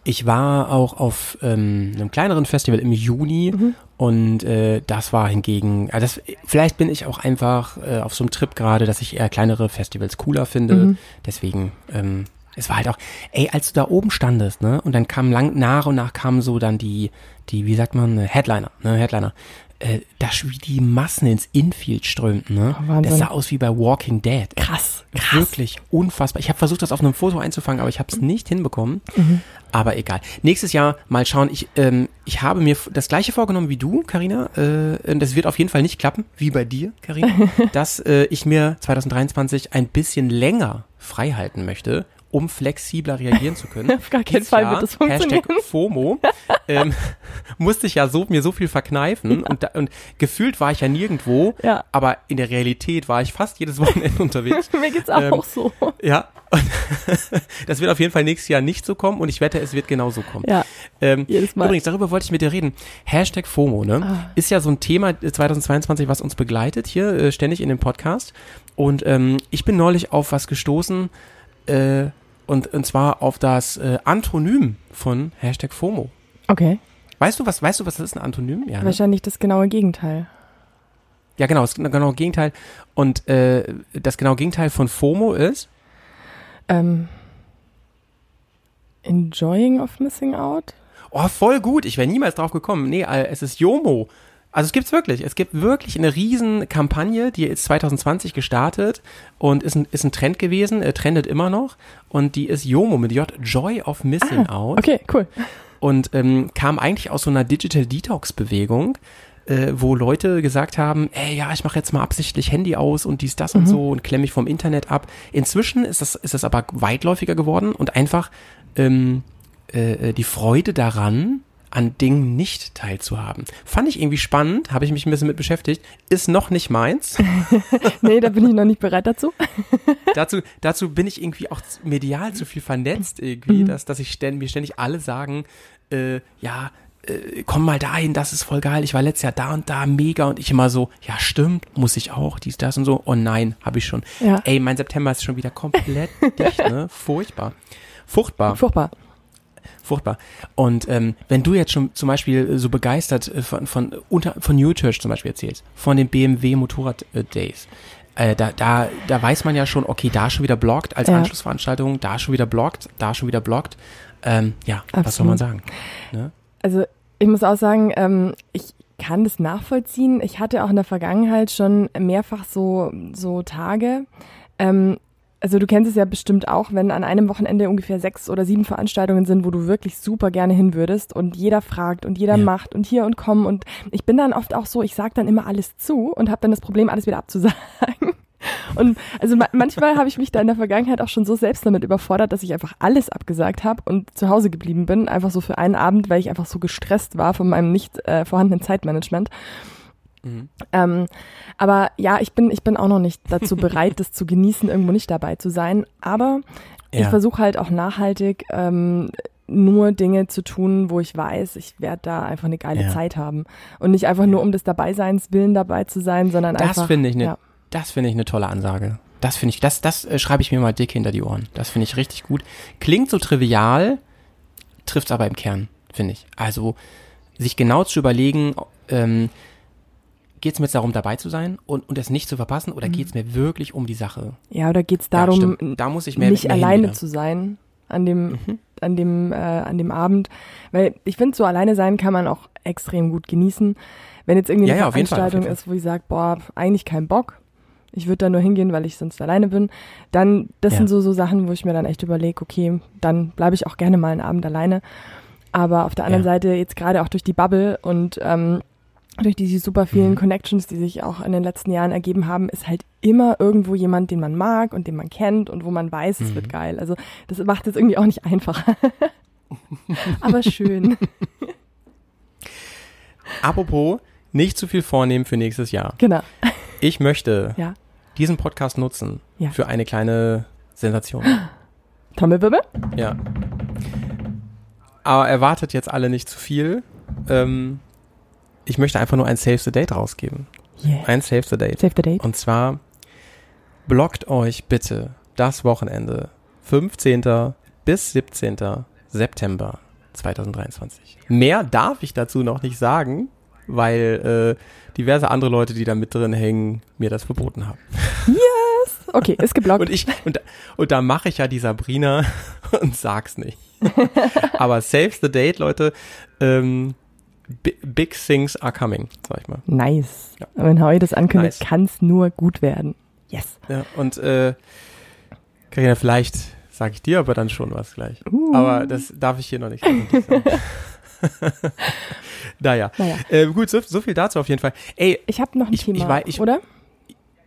Speaker 1: ich war auch auf ähm, einem kleineren Festival im Juni
Speaker 3: Mhm.
Speaker 1: und äh, das war hingegen, also das, vielleicht bin ich auch einfach äh, auf so einem Trip gerade, dass ich eher kleinere Festivals cooler finde.
Speaker 3: Mhm.
Speaker 1: Deswegen, ähm, es war halt auch, ey, als du da oben standest, ne, und dann kam lang, nach und nach kamen so dann die, die, wie sagt man, Headliner, ne, Headliner. Äh, da wie die Massen ins Infield strömten, ne?
Speaker 3: Oh,
Speaker 1: das sah aus wie bei Walking Dead.
Speaker 3: Krass,
Speaker 1: Wirklich unfassbar. Ich habe versucht, das auf einem Foto einzufangen, aber ich habe es nicht hinbekommen. Aber egal. Nächstes Jahr mal schauen. Ich, ähm, ich habe mir das gleiche vorgenommen wie du, Karina. Äh, das wird auf jeden Fall nicht klappen, wie bei dir, Karina, dass äh, ich mir 2023 ein bisschen länger frei halten möchte, um flexibler reagieren zu können.
Speaker 3: Auf gar keinen
Speaker 1: Dieses
Speaker 3: Fall
Speaker 1: Jahr,
Speaker 3: wird das funktionieren.
Speaker 1: Hashtag FOMO. ähm, musste ich ja so, mir so viel verkneifen und, da, und gefühlt war ich ja nirgendwo,
Speaker 3: Ja.
Speaker 1: aber in der Realität war ich fast jedes Wochenende unterwegs.
Speaker 3: Mir geht's auch
Speaker 1: Ähm,
Speaker 3: so.
Speaker 1: Ja, das wird auf jeden Fall nächstes Jahr nicht so kommen und ich wette, es wird genauso kommen.
Speaker 3: Ja,
Speaker 1: Ähm,
Speaker 3: jedes Mal.
Speaker 1: Übrigens, darüber wollte ich mit dir reden. Hashtag FOMO, ne?
Speaker 3: Ah.
Speaker 1: Ist ja so ein Thema äh, 2022, was uns begleitet hier äh, ständig in dem Podcast. Und ähm, ich bin neulich auf was gestoßen, äh, und, und zwar auf das äh, Antonym von Hashtag FOMO.
Speaker 3: Okay.
Speaker 1: Weißt du, was, weißt du, was das ist, ein Antonym? Ja, ne?
Speaker 3: Wahrscheinlich das genaue Gegenteil.
Speaker 1: ja genau, das genaue Gegenteil. Und äh, das genaue Gegenteil von FOMO ist,
Speaker 3: Ähm, enjoying of missing out?
Speaker 1: Oh, voll gut. Ich wäre niemals drauf gekommen. Nee, äh, es ist Jomo. Also es gibt's wirklich. Es gibt wirklich eine riesen Kampagne, die ist 2020 gestartet und ist ein, ist ein Trend gewesen, äh, trendet immer noch. Und die ist Jomo mit J, Joy of Missing Out.
Speaker 3: Okay, cool.
Speaker 1: Und ähm, kam eigentlich aus so einer Digital Detox Bewegung, äh, wo Leute gesagt haben, ey, ja, ich mache jetzt mal absichtlich Handy aus und dies, das und so und klemme mich vom Internet ab. Inzwischen ist das, ist das aber weitläufiger geworden und einfach ähm, äh, die Freude daran, an Dingen nicht teilzuhaben. Fand ich irgendwie spannend, habe ich mich ein bisschen mit beschäftigt. Ist noch nicht meins.
Speaker 3: Nee, da bin ich noch nicht bereit dazu.
Speaker 1: dazu, dazu bin ich irgendwie auch medial zu viel vernetzt irgendwie,
Speaker 3: Mhm.
Speaker 1: dass, dass ich ständig, mir ständig alle sagen, äh, ja, äh, komm mal dahin, das ist voll geil, ich war letztes Jahr da und da, mega und ich immer so, ja stimmt, muss ich auch, dies, das und so, oh nein, habe ich schon.
Speaker 3: Ja.
Speaker 1: Ey, mein September ist schon wieder komplett dicht, ne, furchtbar. Furchtbar,
Speaker 3: Furchtbar.
Speaker 1: furchtbar. Und ähm, wenn du jetzt schon zum Beispiel so begeistert äh, von, von, unter, von New Church zum Beispiel erzählst, von den BMW Motorrad äh, Days, äh, da, da, da weiß man ja schon, okay, da schon wieder blockt als
Speaker 3: Ja.
Speaker 1: Anschlussveranstaltung, da schon wieder blockt, da schon wieder blockt. Ähm, ja, was soll
Speaker 3: Absolut.
Speaker 1: man sagen? Ne?
Speaker 3: Also ich muss auch sagen, ähm, ich kann das nachvollziehen. Ich hatte auch in der Vergangenheit schon mehrfach so, so Tage. Ähm, also du kennst es ja bestimmt auch, wenn an einem Wochenende ungefähr sechs oder sieben Veranstaltungen sind, wo du wirklich super gerne hin würdest und jeder fragt und jeder
Speaker 1: Ja.
Speaker 3: macht und hier und komm und ich bin dann oft auch so, ich sag dann immer alles zu und habe dann das Problem, alles wieder abzusagen. Und also ma manchmal habe ich mich da in der Vergangenheit auch schon so selbst damit überfordert, dass ich einfach alles abgesagt habe und zu Hause geblieben bin, einfach so für einen Abend, weil ich einfach so gestresst war von meinem nicht äh, vorhandenen Zeitmanagement.
Speaker 1: Mhm.
Speaker 3: Ähm, aber ja, ich bin, ich bin auch noch nicht dazu bereit, das zu genießen, irgendwo nicht dabei zu sein. Aber ich
Speaker 1: Ja.
Speaker 3: versuche halt auch nachhaltig ähm, nur Dinge zu tun, wo ich weiß, ich werde da einfach eine geile
Speaker 1: Ja.
Speaker 3: Zeit haben. Und nicht einfach nur um des Dabeiseins willen dabei zu sein, sondern
Speaker 1: Das
Speaker 3: einfach.
Speaker 1: finde ich eine,
Speaker 3: ja.
Speaker 1: Das finde ich eine tolle Ansage. Das finde ich, das, das äh, schreibe ich mir mal dick hinter die Ohren. Das finde ich richtig gut. Klingt so trivial, trifft aber im Kern, finde ich. Also sich genau zu überlegen, ähm, geht es mir jetzt darum, dabei zu sein und, und es nicht zu verpassen, oder geht es mir wirklich um die Sache?
Speaker 3: Ja, oder geht's
Speaker 1: Ja,
Speaker 3: darum,
Speaker 1: stimmt. da muss ich mehr
Speaker 3: nicht
Speaker 1: mehr
Speaker 3: alleine zu sein an dem an dem, äh, an dem Abend. Weil ich finde, so alleine sein kann man auch extrem gut genießen. Wenn jetzt irgendwie
Speaker 1: Ja,
Speaker 3: eine
Speaker 1: ja, Fall, auf
Speaker 3: Veranstaltung
Speaker 1: jeden
Speaker 3: ist, wo ich sage, boah, eigentlich kein Bock. Ich würde da nur hingehen, weil ich sonst alleine bin. Dann, das
Speaker 1: Ja.
Speaker 3: sind so, so Sachen, wo ich mir dann echt überlege, okay, dann bleibe ich auch gerne mal einen Abend alleine. Aber auf der anderen
Speaker 1: Ja.
Speaker 3: Seite jetzt gerade auch durch die Bubble und ähm, durch diese super vielen
Speaker 1: Mhm.
Speaker 3: Connections, die sich auch in den letzten Jahren ergeben haben, ist halt immer irgendwo jemand, den man mag und den man kennt und wo man weiß, es
Speaker 1: Mhm.
Speaker 3: wird geil. Also das macht es irgendwie auch nicht einfacher. Aber schön.
Speaker 1: Apropos, nicht zu viel vornehmen für nächstes Jahr.
Speaker 3: genau.
Speaker 1: Ich möchte
Speaker 3: Ja.
Speaker 1: diesen Podcast nutzen
Speaker 3: Ja.
Speaker 1: für eine kleine Sensation.
Speaker 3: Trommelwirbel?
Speaker 1: Ja. Aber erwartet jetzt alle nicht zu viel. Ähm, ich möchte einfach nur ein Save the Date rausgeben.
Speaker 3: Yeah.
Speaker 1: Ein Save the Date.
Speaker 3: Save the date.
Speaker 1: Und zwar blockt euch bitte das Wochenende 15. bis 17. September 2023. Mehr darf ich dazu noch nicht sagen, weil äh, diverse andere Leute, die da mit drin hängen, mir das verboten haben.
Speaker 3: Okay, ist geblockt.
Speaker 1: Und ich und, und da mache ich ja die Sabrina und sag's nicht. Aber save the date, Leute. Ähm, bi- big things are coming, sag ich mal.
Speaker 3: nice.
Speaker 1: Ja.
Speaker 3: Wenn Howie das ankündigt,
Speaker 1: Nice.
Speaker 3: kann es nur gut werden. Yes.
Speaker 1: Ja, und äh, Carina, vielleicht sage ich dir aber dann schon was gleich.
Speaker 3: Uh.
Speaker 1: Aber das darf ich hier noch nicht sagen. naja.
Speaker 3: Naja.
Speaker 1: Äh, gut, so, so viel dazu auf jeden Fall. Ey,
Speaker 3: Ich habe noch ein
Speaker 1: Ich-
Speaker 3: Thema,
Speaker 1: ich wei- ich-
Speaker 3: oder?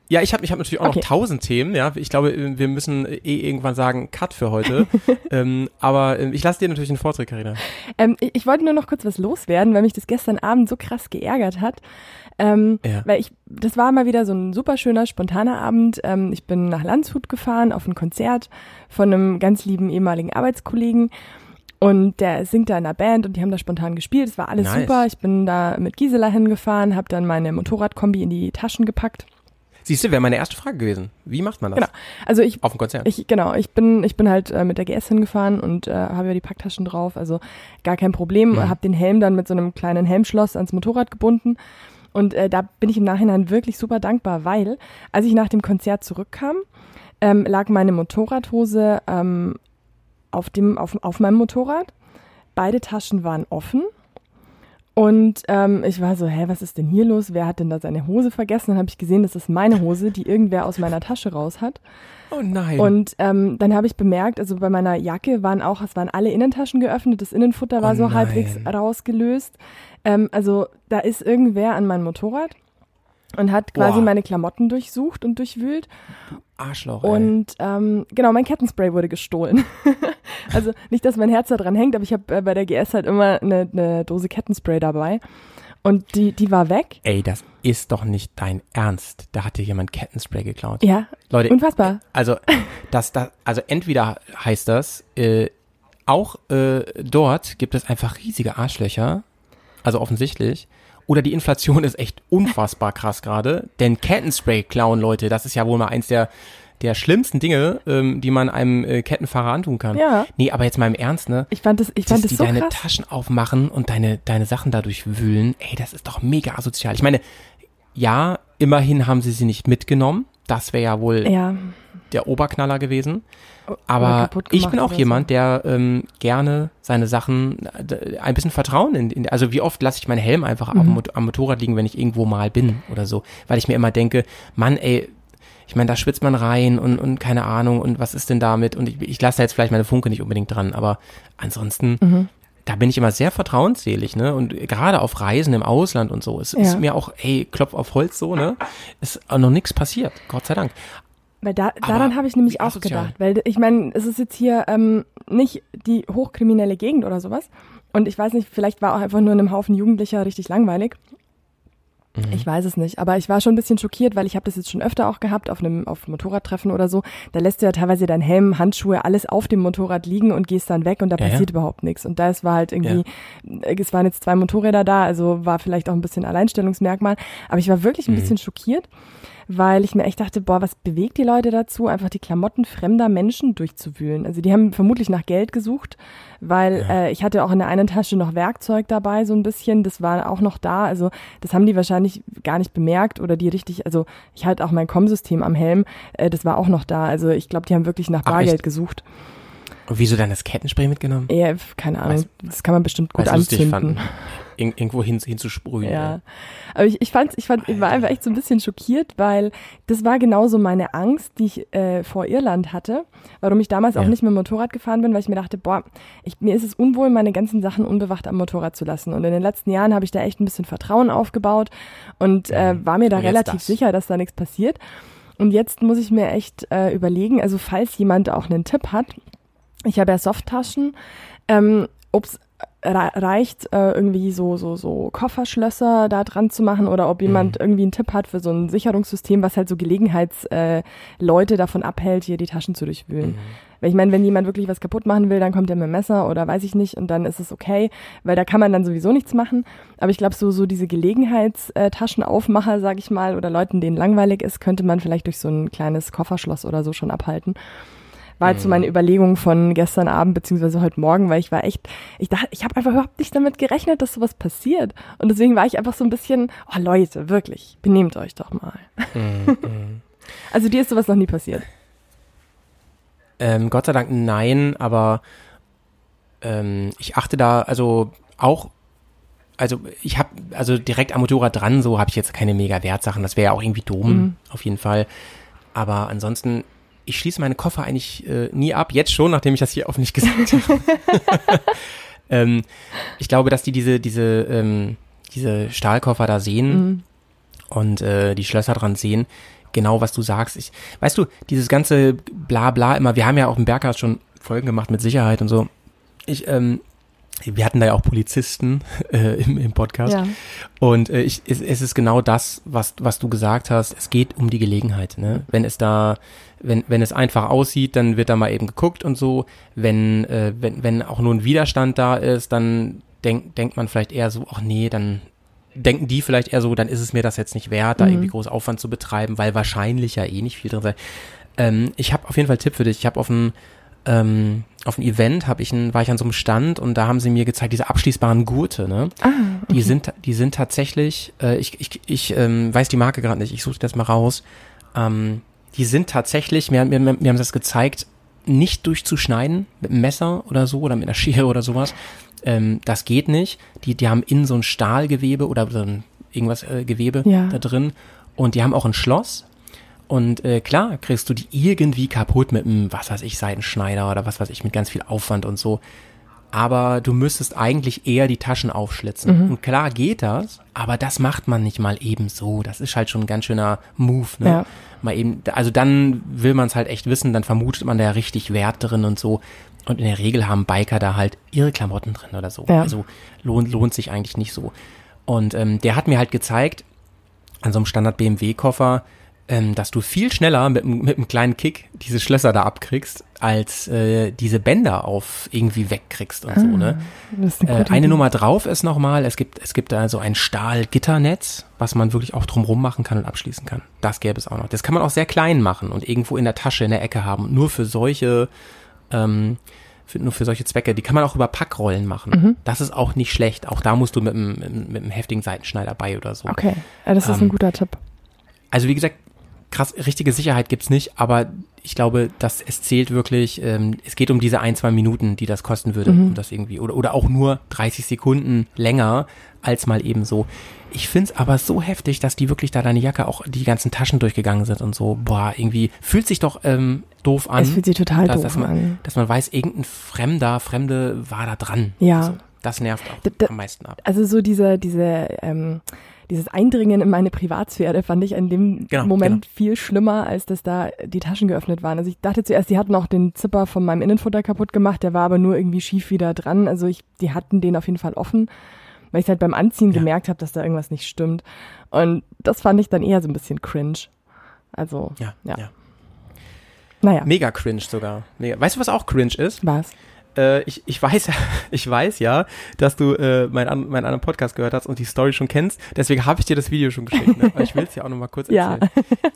Speaker 1: ja, ich habe ich hab natürlich auch
Speaker 3: Okay.
Speaker 1: noch tausend Themen, ja. Ich glaube, äh, wir müssen eh irgendwann sagen, Cut für heute. ähm, aber äh, ich lasse dir natürlich den Vortritt, Carina.
Speaker 3: Ähm, ich, ich wollte nur noch kurz was loswerden, weil mich das gestern Abend so krass geärgert hat. Ähm,
Speaker 1: Ja.
Speaker 3: Weil ich, das war mal wieder so ein super schöner, spontaner Abend. Ähm, ich bin nach Landshut gefahren auf ein Konzert von einem ganz lieben ehemaligen Arbeitskollegen. Und der singt da in einer Band und die haben da spontan gespielt. Es war alles
Speaker 1: Nice.
Speaker 3: super. Ich bin da mit Gisela hingefahren, habe dann meine Motorradkombi in die Taschen gepackt.
Speaker 1: Siehst du, wäre meine erste Frage gewesen. Wie macht man das?
Speaker 3: Genau. Also ich
Speaker 1: Auf dem Konzert.
Speaker 3: Ich, genau, ich bin, ich bin halt äh, mit der GS hingefahren und äh, habe ja die Packtaschen drauf, also gar kein Problem.
Speaker 1: Mhm.
Speaker 3: Habe den Helm dann mit so einem kleinen Helmschloss ans Motorrad gebunden. Und äh, da bin ich im Nachhinein wirklich super dankbar, weil als ich nach dem Konzert zurückkam, ähm, lag meine Motorradhose ähm, auf, dem, auf, auf meinem Motorrad. Beide Taschen waren offen. Und ähm, ich war so, hä, was ist denn hier los? Wer hat denn da seine Hose vergessen? Dann habe ich gesehen, das ist meine Hose, die irgendwer aus meiner Tasche raus hat.
Speaker 1: oh nein.
Speaker 3: Und ähm, dann habe ich bemerkt, also bei meiner Jacke waren auch, es waren alle Innentaschen geöffnet, das Innenfutter war
Speaker 1: Oh
Speaker 3: so
Speaker 1: nein.
Speaker 3: halbwegs rausgelöst. Ähm, also da ist irgendwer an mein Motorrad und hat quasi
Speaker 1: Boah.
Speaker 3: meine Klamotten durchsucht und durchwühlt.
Speaker 1: Arschloch. ey.
Speaker 3: Und ähm, genau, mein Kettenspray wurde gestohlen. also nicht, dass mein Herz da dran hängt, aber ich habe äh, bei der GS halt immer eine, eine Dose Kettenspray dabei. Und die, die war weg.
Speaker 1: Ey, das ist doch nicht dein Ernst. Da hat dir jemand Kettenspray geklaut.
Speaker 3: Ja,
Speaker 1: Leute,
Speaker 3: unfassbar.
Speaker 1: also das, das, also entweder heißt das, äh, auch äh, dort gibt es einfach riesige Arschlöcher, also offensichtlich. Oder die Inflation ist echt unfassbar krass gerade. Denn Kettenspray klauen, Leute, das ist ja wohl mal eins der, der schlimmsten Dinge, ähm, die man einem äh, Kettenfahrer antun kann.
Speaker 3: Ja.
Speaker 1: Nee, aber jetzt mal im Ernst, ne?
Speaker 3: Ich fand das, ich fand das
Speaker 1: die
Speaker 3: so
Speaker 1: deine
Speaker 3: krass.
Speaker 1: Taschen aufmachen und deine, deine Sachen dadurch wühlen, ey, das ist doch mega asozial. Ich meine, ja, immerhin haben sie sie nicht mitgenommen. Das wäre ja wohl
Speaker 3: Ja,
Speaker 1: der Oberknaller gewesen. Aber ich bin auch jemand, der ähm, gerne seine Sachen äh, ein bisschen Vertrauen in, in also wie oft lasse ich meinen Helm einfach
Speaker 3: Mhm.
Speaker 1: Mot- am Motorrad liegen, wenn ich irgendwo mal bin oder so, weil ich mir immer denke, Mann, ey, ich meine, da schwitzt man rein und, und keine Ahnung und was ist denn damit und ich, ich lasse da jetzt vielleicht meine Funke nicht unbedingt dran, aber ansonsten
Speaker 3: Mhm.
Speaker 1: da bin ich immer sehr vertrauensselig, ne? Und gerade auf Reisen im Ausland und so, es ist
Speaker 3: Ja.
Speaker 1: mir auch, ey, Klopf auf Holz so, ne? Ist auch noch nichts passiert, Gott sei Dank.
Speaker 3: Weil da, daran habe ich nämlich auch gedacht. Weil ich meine, es ist jetzt hier ähm, nicht die hochkriminelle Gegend oder sowas. Und ich weiß nicht, vielleicht war auch einfach nur einem Haufen Jugendlicher richtig langweilig.
Speaker 1: Mhm.
Speaker 3: Ich weiß es nicht, aber ich war schon ein bisschen schockiert, weil ich habe das jetzt schon öfter auch gehabt auf einem auf Motorradtreffen oder so. Da lässt du ja teilweise dein Helm, Handschuhe, alles auf dem Motorrad liegen und gehst dann weg und da
Speaker 1: Ja, ja.
Speaker 3: passiert überhaupt nichts. Und das war halt irgendwie, es waren jetzt zwei Motorräder da, also war vielleicht auch ein bisschen Alleinstellungsmerkmal. Aber ich war wirklich ein
Speaker 1: Mhm.
Speaker 3: bisschen schockiert, weil ich mir echt dachte, boah, was bewegt die Leute dazu, einfach die Klamotten fremder Menschen durchzuwühlen. Also die haben vermutlich nach Geld gesucht, weil äh, ich hatte auch in der einen Tasche noch Werkzeug dabei, so ein bisschen. Das war auch noch da. Also das haben die wahrscheinlich gar nicht bemerkt oder die richtig, also ich hatte auch mein Com-System am Helm, äh, das war auch noch da. Also ich glaube, die haben wirklich nach
Speaker 1: Ach,
Speaker 3: Bargeld
Speaker 1: echt?
Speaker 3: gesucht.
Speaker 1: Und wieso dann das Kettenspray mitgenommen?
Speaker 3: Ja, keine Ahnung.
Speaker 1: Weiß-
Speaker 3: das kann man bestimmt gut anzünden.
Speaker 1: Ir- irgendwo hin, hinzusprühen.
Speaker 3: Ja. Aber ich, ich fand, ich fand, ich war einfach echt so ein bisschen schockiert, weil das war genauso meine Angst, die ich äh, vor Irland hatte, warum ich damals auch
Speaker 1: Ja.
Speaker 3: nicht mit dem Motorrad gefahren bin, weil ich mir dachte, boah, ich, mir ist es unwohl, meine ganzen Sachen unbewacht am Motorrad zu lassen. Und in den letzten Jahren habe ich da echt ein bisschen Vertrauen aufgebaut und äh, war mir da relativ
Speaker 1: das.
Speaker 3: sicher, dass da nichts passiert. Und jetzt muss ich mir echt äh, überlegen, also falls jemand auch einen Tipp hat, ich habe ja Softtaschen, ähm, ob es reicht, äh, irgendwie so, so, so Kofferschlösser da dran zu machen oder ob jemand
Speaker 1: Mhm.
Speaker 3: irgendwie einen Tipp hat für so ein Sicherungssystem, was halt so Gelegenheitsleute äh, davon abhält, hier die Taschen zu durchwühlen.
Speaker 1: Mhm.
Speaker 3: Weil ich meine, wenn jemand wirklich was kaputt machen will, dann kommt er mit dem Messer oder weiß ich nicht und dann ist es okay, weil da kann man dann sowieso nichts machen. Aber ich glaube, so, so diese Gelegenheitstaschenaufmacher, sag ich mal, oder Leuten, denen langweilig ist, könnte man vielleicht durch so ein kleines Kofferschloss oder so schon abhalten. War jetzt so meine Überlegung von gestern Abend beziehungsweise heute Morgen, weil ich war echt, ich dachte, ich habe einfach überhaupt nicht damit gerechnet, dass sowas passiert. Und deswegen war ich einfach so ein bisschen, oh Leute, wirklich, benehmt euch doch mal.
Speaker 1: Mhm,
Speaker 3: Also dir ist sowas noch nie passiert.
Speaker 1: Ähm, Gott sei Dank nein, aber ähm, ich achte da also auch, also ich habe also direkt am Motorrad dran, so habe ich jetzt keine mega Wertsachen, das wäre ja auch irgendwie dumm,
Speaker 3: Mhm.
Speaker 1: auf jeden Fall. Aber ansonsten, ich schließe meine Koffer eigentlich äh, nie ab, jetzt schon, nachdem ich das hier öffentlich gesagt habe. ähm, ich glaube, dass die diese, diese, ähm, diese Stahlkoffer da sehen
Speaker 3: Mhm.
Speaker 1: und äh, die Schlösser dran sehen, genau was du sagst. Ich, weißt du, dieses ganze Blabla immer, wir haben ja auch im Berghaus schon Folgen gemacht mit Sicherheit und so. Ich, ähm, wir hatten da ja auch Polizisten äh, im, im Podcast.
Speaker 3: Ja.
Speaker 1: Und äh, ich, es, es ist genau das, was, was du gesagt hast. Es geht um die Gelegenheit. Ne? Wenn es da, wenn, wenn es einfach aussieht, dann wird da mal eben geguckt und so. Wenn, äh, wenn, wenn auch nur ein Widerstand da ist, dann denk, denkt man vielleicht eher so, ach nee, dann denken die vielleicht eher so, dann ist es mir das jetzt nicht wert, da
Speaker 3: Mhm.
Speaker 1: irgendwie groß Aufwand zu betreiben, weil wahrscheinlich ja eh nicht viel drin sei. Ähm, ich habe auf jeden Fall einen Tipp für dich. Ich habe auf ein ähm, auf ein Event habe ich ein, war ich an so einem Stand und da haben sie mir gezeigt diese abschließbaren Gurte, ne?
Speaker 3: Ah,
Speaker 1: Die sind, die sind tatsächlich, äh, ich, ich, ich ähm, weiß die Marke gerade nicht, ich suche das mal raus. Ähm, die sind tatsächlich, mir, mir, mir haben sie das gezeigt, nicht durchzuschneiden mit einem Messer oder so oder mit einer Schere oder sowas. Ähm, das geht nicht. Die, die haben innen so ein Stahlgewebe oder so ein irgendwas äh, Gewebe
Speaker 3: Ja.
Speaker 1: da drin und die haben auch ein Schloss. Und äh, klar, kriegst du die irgendwie kaputt mit einem, was weiß ich, Seitenschneider oder was weiß ich, mit ganz viel Aufwand und so aber du müsstest eigentlich eher die Taschen aufschlitzen.
Speaker 3: Mhm.
Speaker 1: Und klar geht das, aber das macht man nicht mal eben so. Das ist halt schon ein ganz schöner Move, ne?
Speaker 3: Ja.
Speaker 1: Mal eben, also dann will man es halt echt wissen, dann vermutet man da richtig Wert drin und so. Und in der Regel haben Biker da halt ihre Klamotten drin oder so.
Speaker 3: Ja.
Speaker 1: Also lohnt, lohnt sich eigentlich nicht so. Und ähm, der hat mir halt gezeigt, an so einem Standard BMW-Koffer, ähm, dass du viel schneller mit, einem- mit einem kleinen Kick diese Schlösser da abkriegst, als äh, diese Bänder auf irgendwie wegkriegst und so, ne?
Speaker 3: eine,
Speaker 1: Äh, eine. Nummer drauf ist nochmal, es gibt, es gibt da so ein Stahlgitternetz, was man wirklich auch drumrum machen kann und abschließen kann. Das gäbe es auch noch. Das kann man auch sehr klein machen und irgendwo in der Tasche in der Ecke haben. Nur für solche, ähm, für, nur für solche Zwecke. Die kann man auch über Packrollen machen.
Speaker 3: Mhm.
Speaker 1: Das ist auch nicht schlecht. Auch da musst du mit einem, mit einem heftigen Seitenschneider bei oder so.
Speaker 3: Okay, das ist
Speaker 1: Ähm,
Speaker 3: ein guter Tipp.
Speaker 1: Also wie gesagt, krass, richtige Sicherheit gibt's nicht, aber ich glaube, dass es zählt wirklich, ähm, es geht um diese ein, zwei Minuten, die das kosten würde,
Speaker 3: Mhm.
Speaker 1: um das irgendwie, oder, oder auch nur 30 Sekunden länger als mal eben so. Ich find's aber so heftig, dass die wirklich da deine Jacke auch die ganzen Taschen durchgegangen sind und so, boah, irgendwie fühlt sich doch ähm, doof an.
Speaker 3: Es fühlt sich total
Speaker 1: dass,
Speaker 3: doof
Speaker 1: dass man,
Speaker 3: an.
Speaker 1: Dass man weiß, irgendein Fremder, Fremde war da dran.
Speaker 3: Ja.
Speaker 1: Also, das nervt auch
Speaker 3: D- d-
Speaker 1: am meisten ab.
Speaker 3: Also so diese, diese, ähm, dieses Eindringen in meine Privatsphäre fand ich in dem
Speaker 1: Genau,
Speaker 3: Moment viel schlimmer, als dass da die Taschen geöffnet waren. Also ich dachte zuerst, die hatten auch den Zipper von meinem Innenfutter kaputt gemacht, der war aber nur irgendwie schief wieder dran. Also ich, die hatten den auf jeden Fall offen, weil ich halt beim Anziehen
Speaker 1: Ja.
Speaker 3: gemerkt habe, dass da irgendwas nicht stimmt. Und das fand ich dann eher so ein bisschen cringe. Also,
Speaker 1: Ja,
Speaker 3: ja.
Speaker 1: ja.
Speaker 3: naja,
Speaker 1: Mega cringe sogar. Mega. Weißt du, was auch cringe ist?
Speaker 3: was?
Speaker 1: Äh, ich, ich weiß ja, ich weiß ja, dass du äh, meinen an- meinen anderen Podcast gehört hast und die Story schon kennst. Deswegen habe ich dir das Video schon geschickt. Ne? Weil ich will es ja auch noch mal kurz
Speaker 3: Ja.
Speaker 1: erzählen.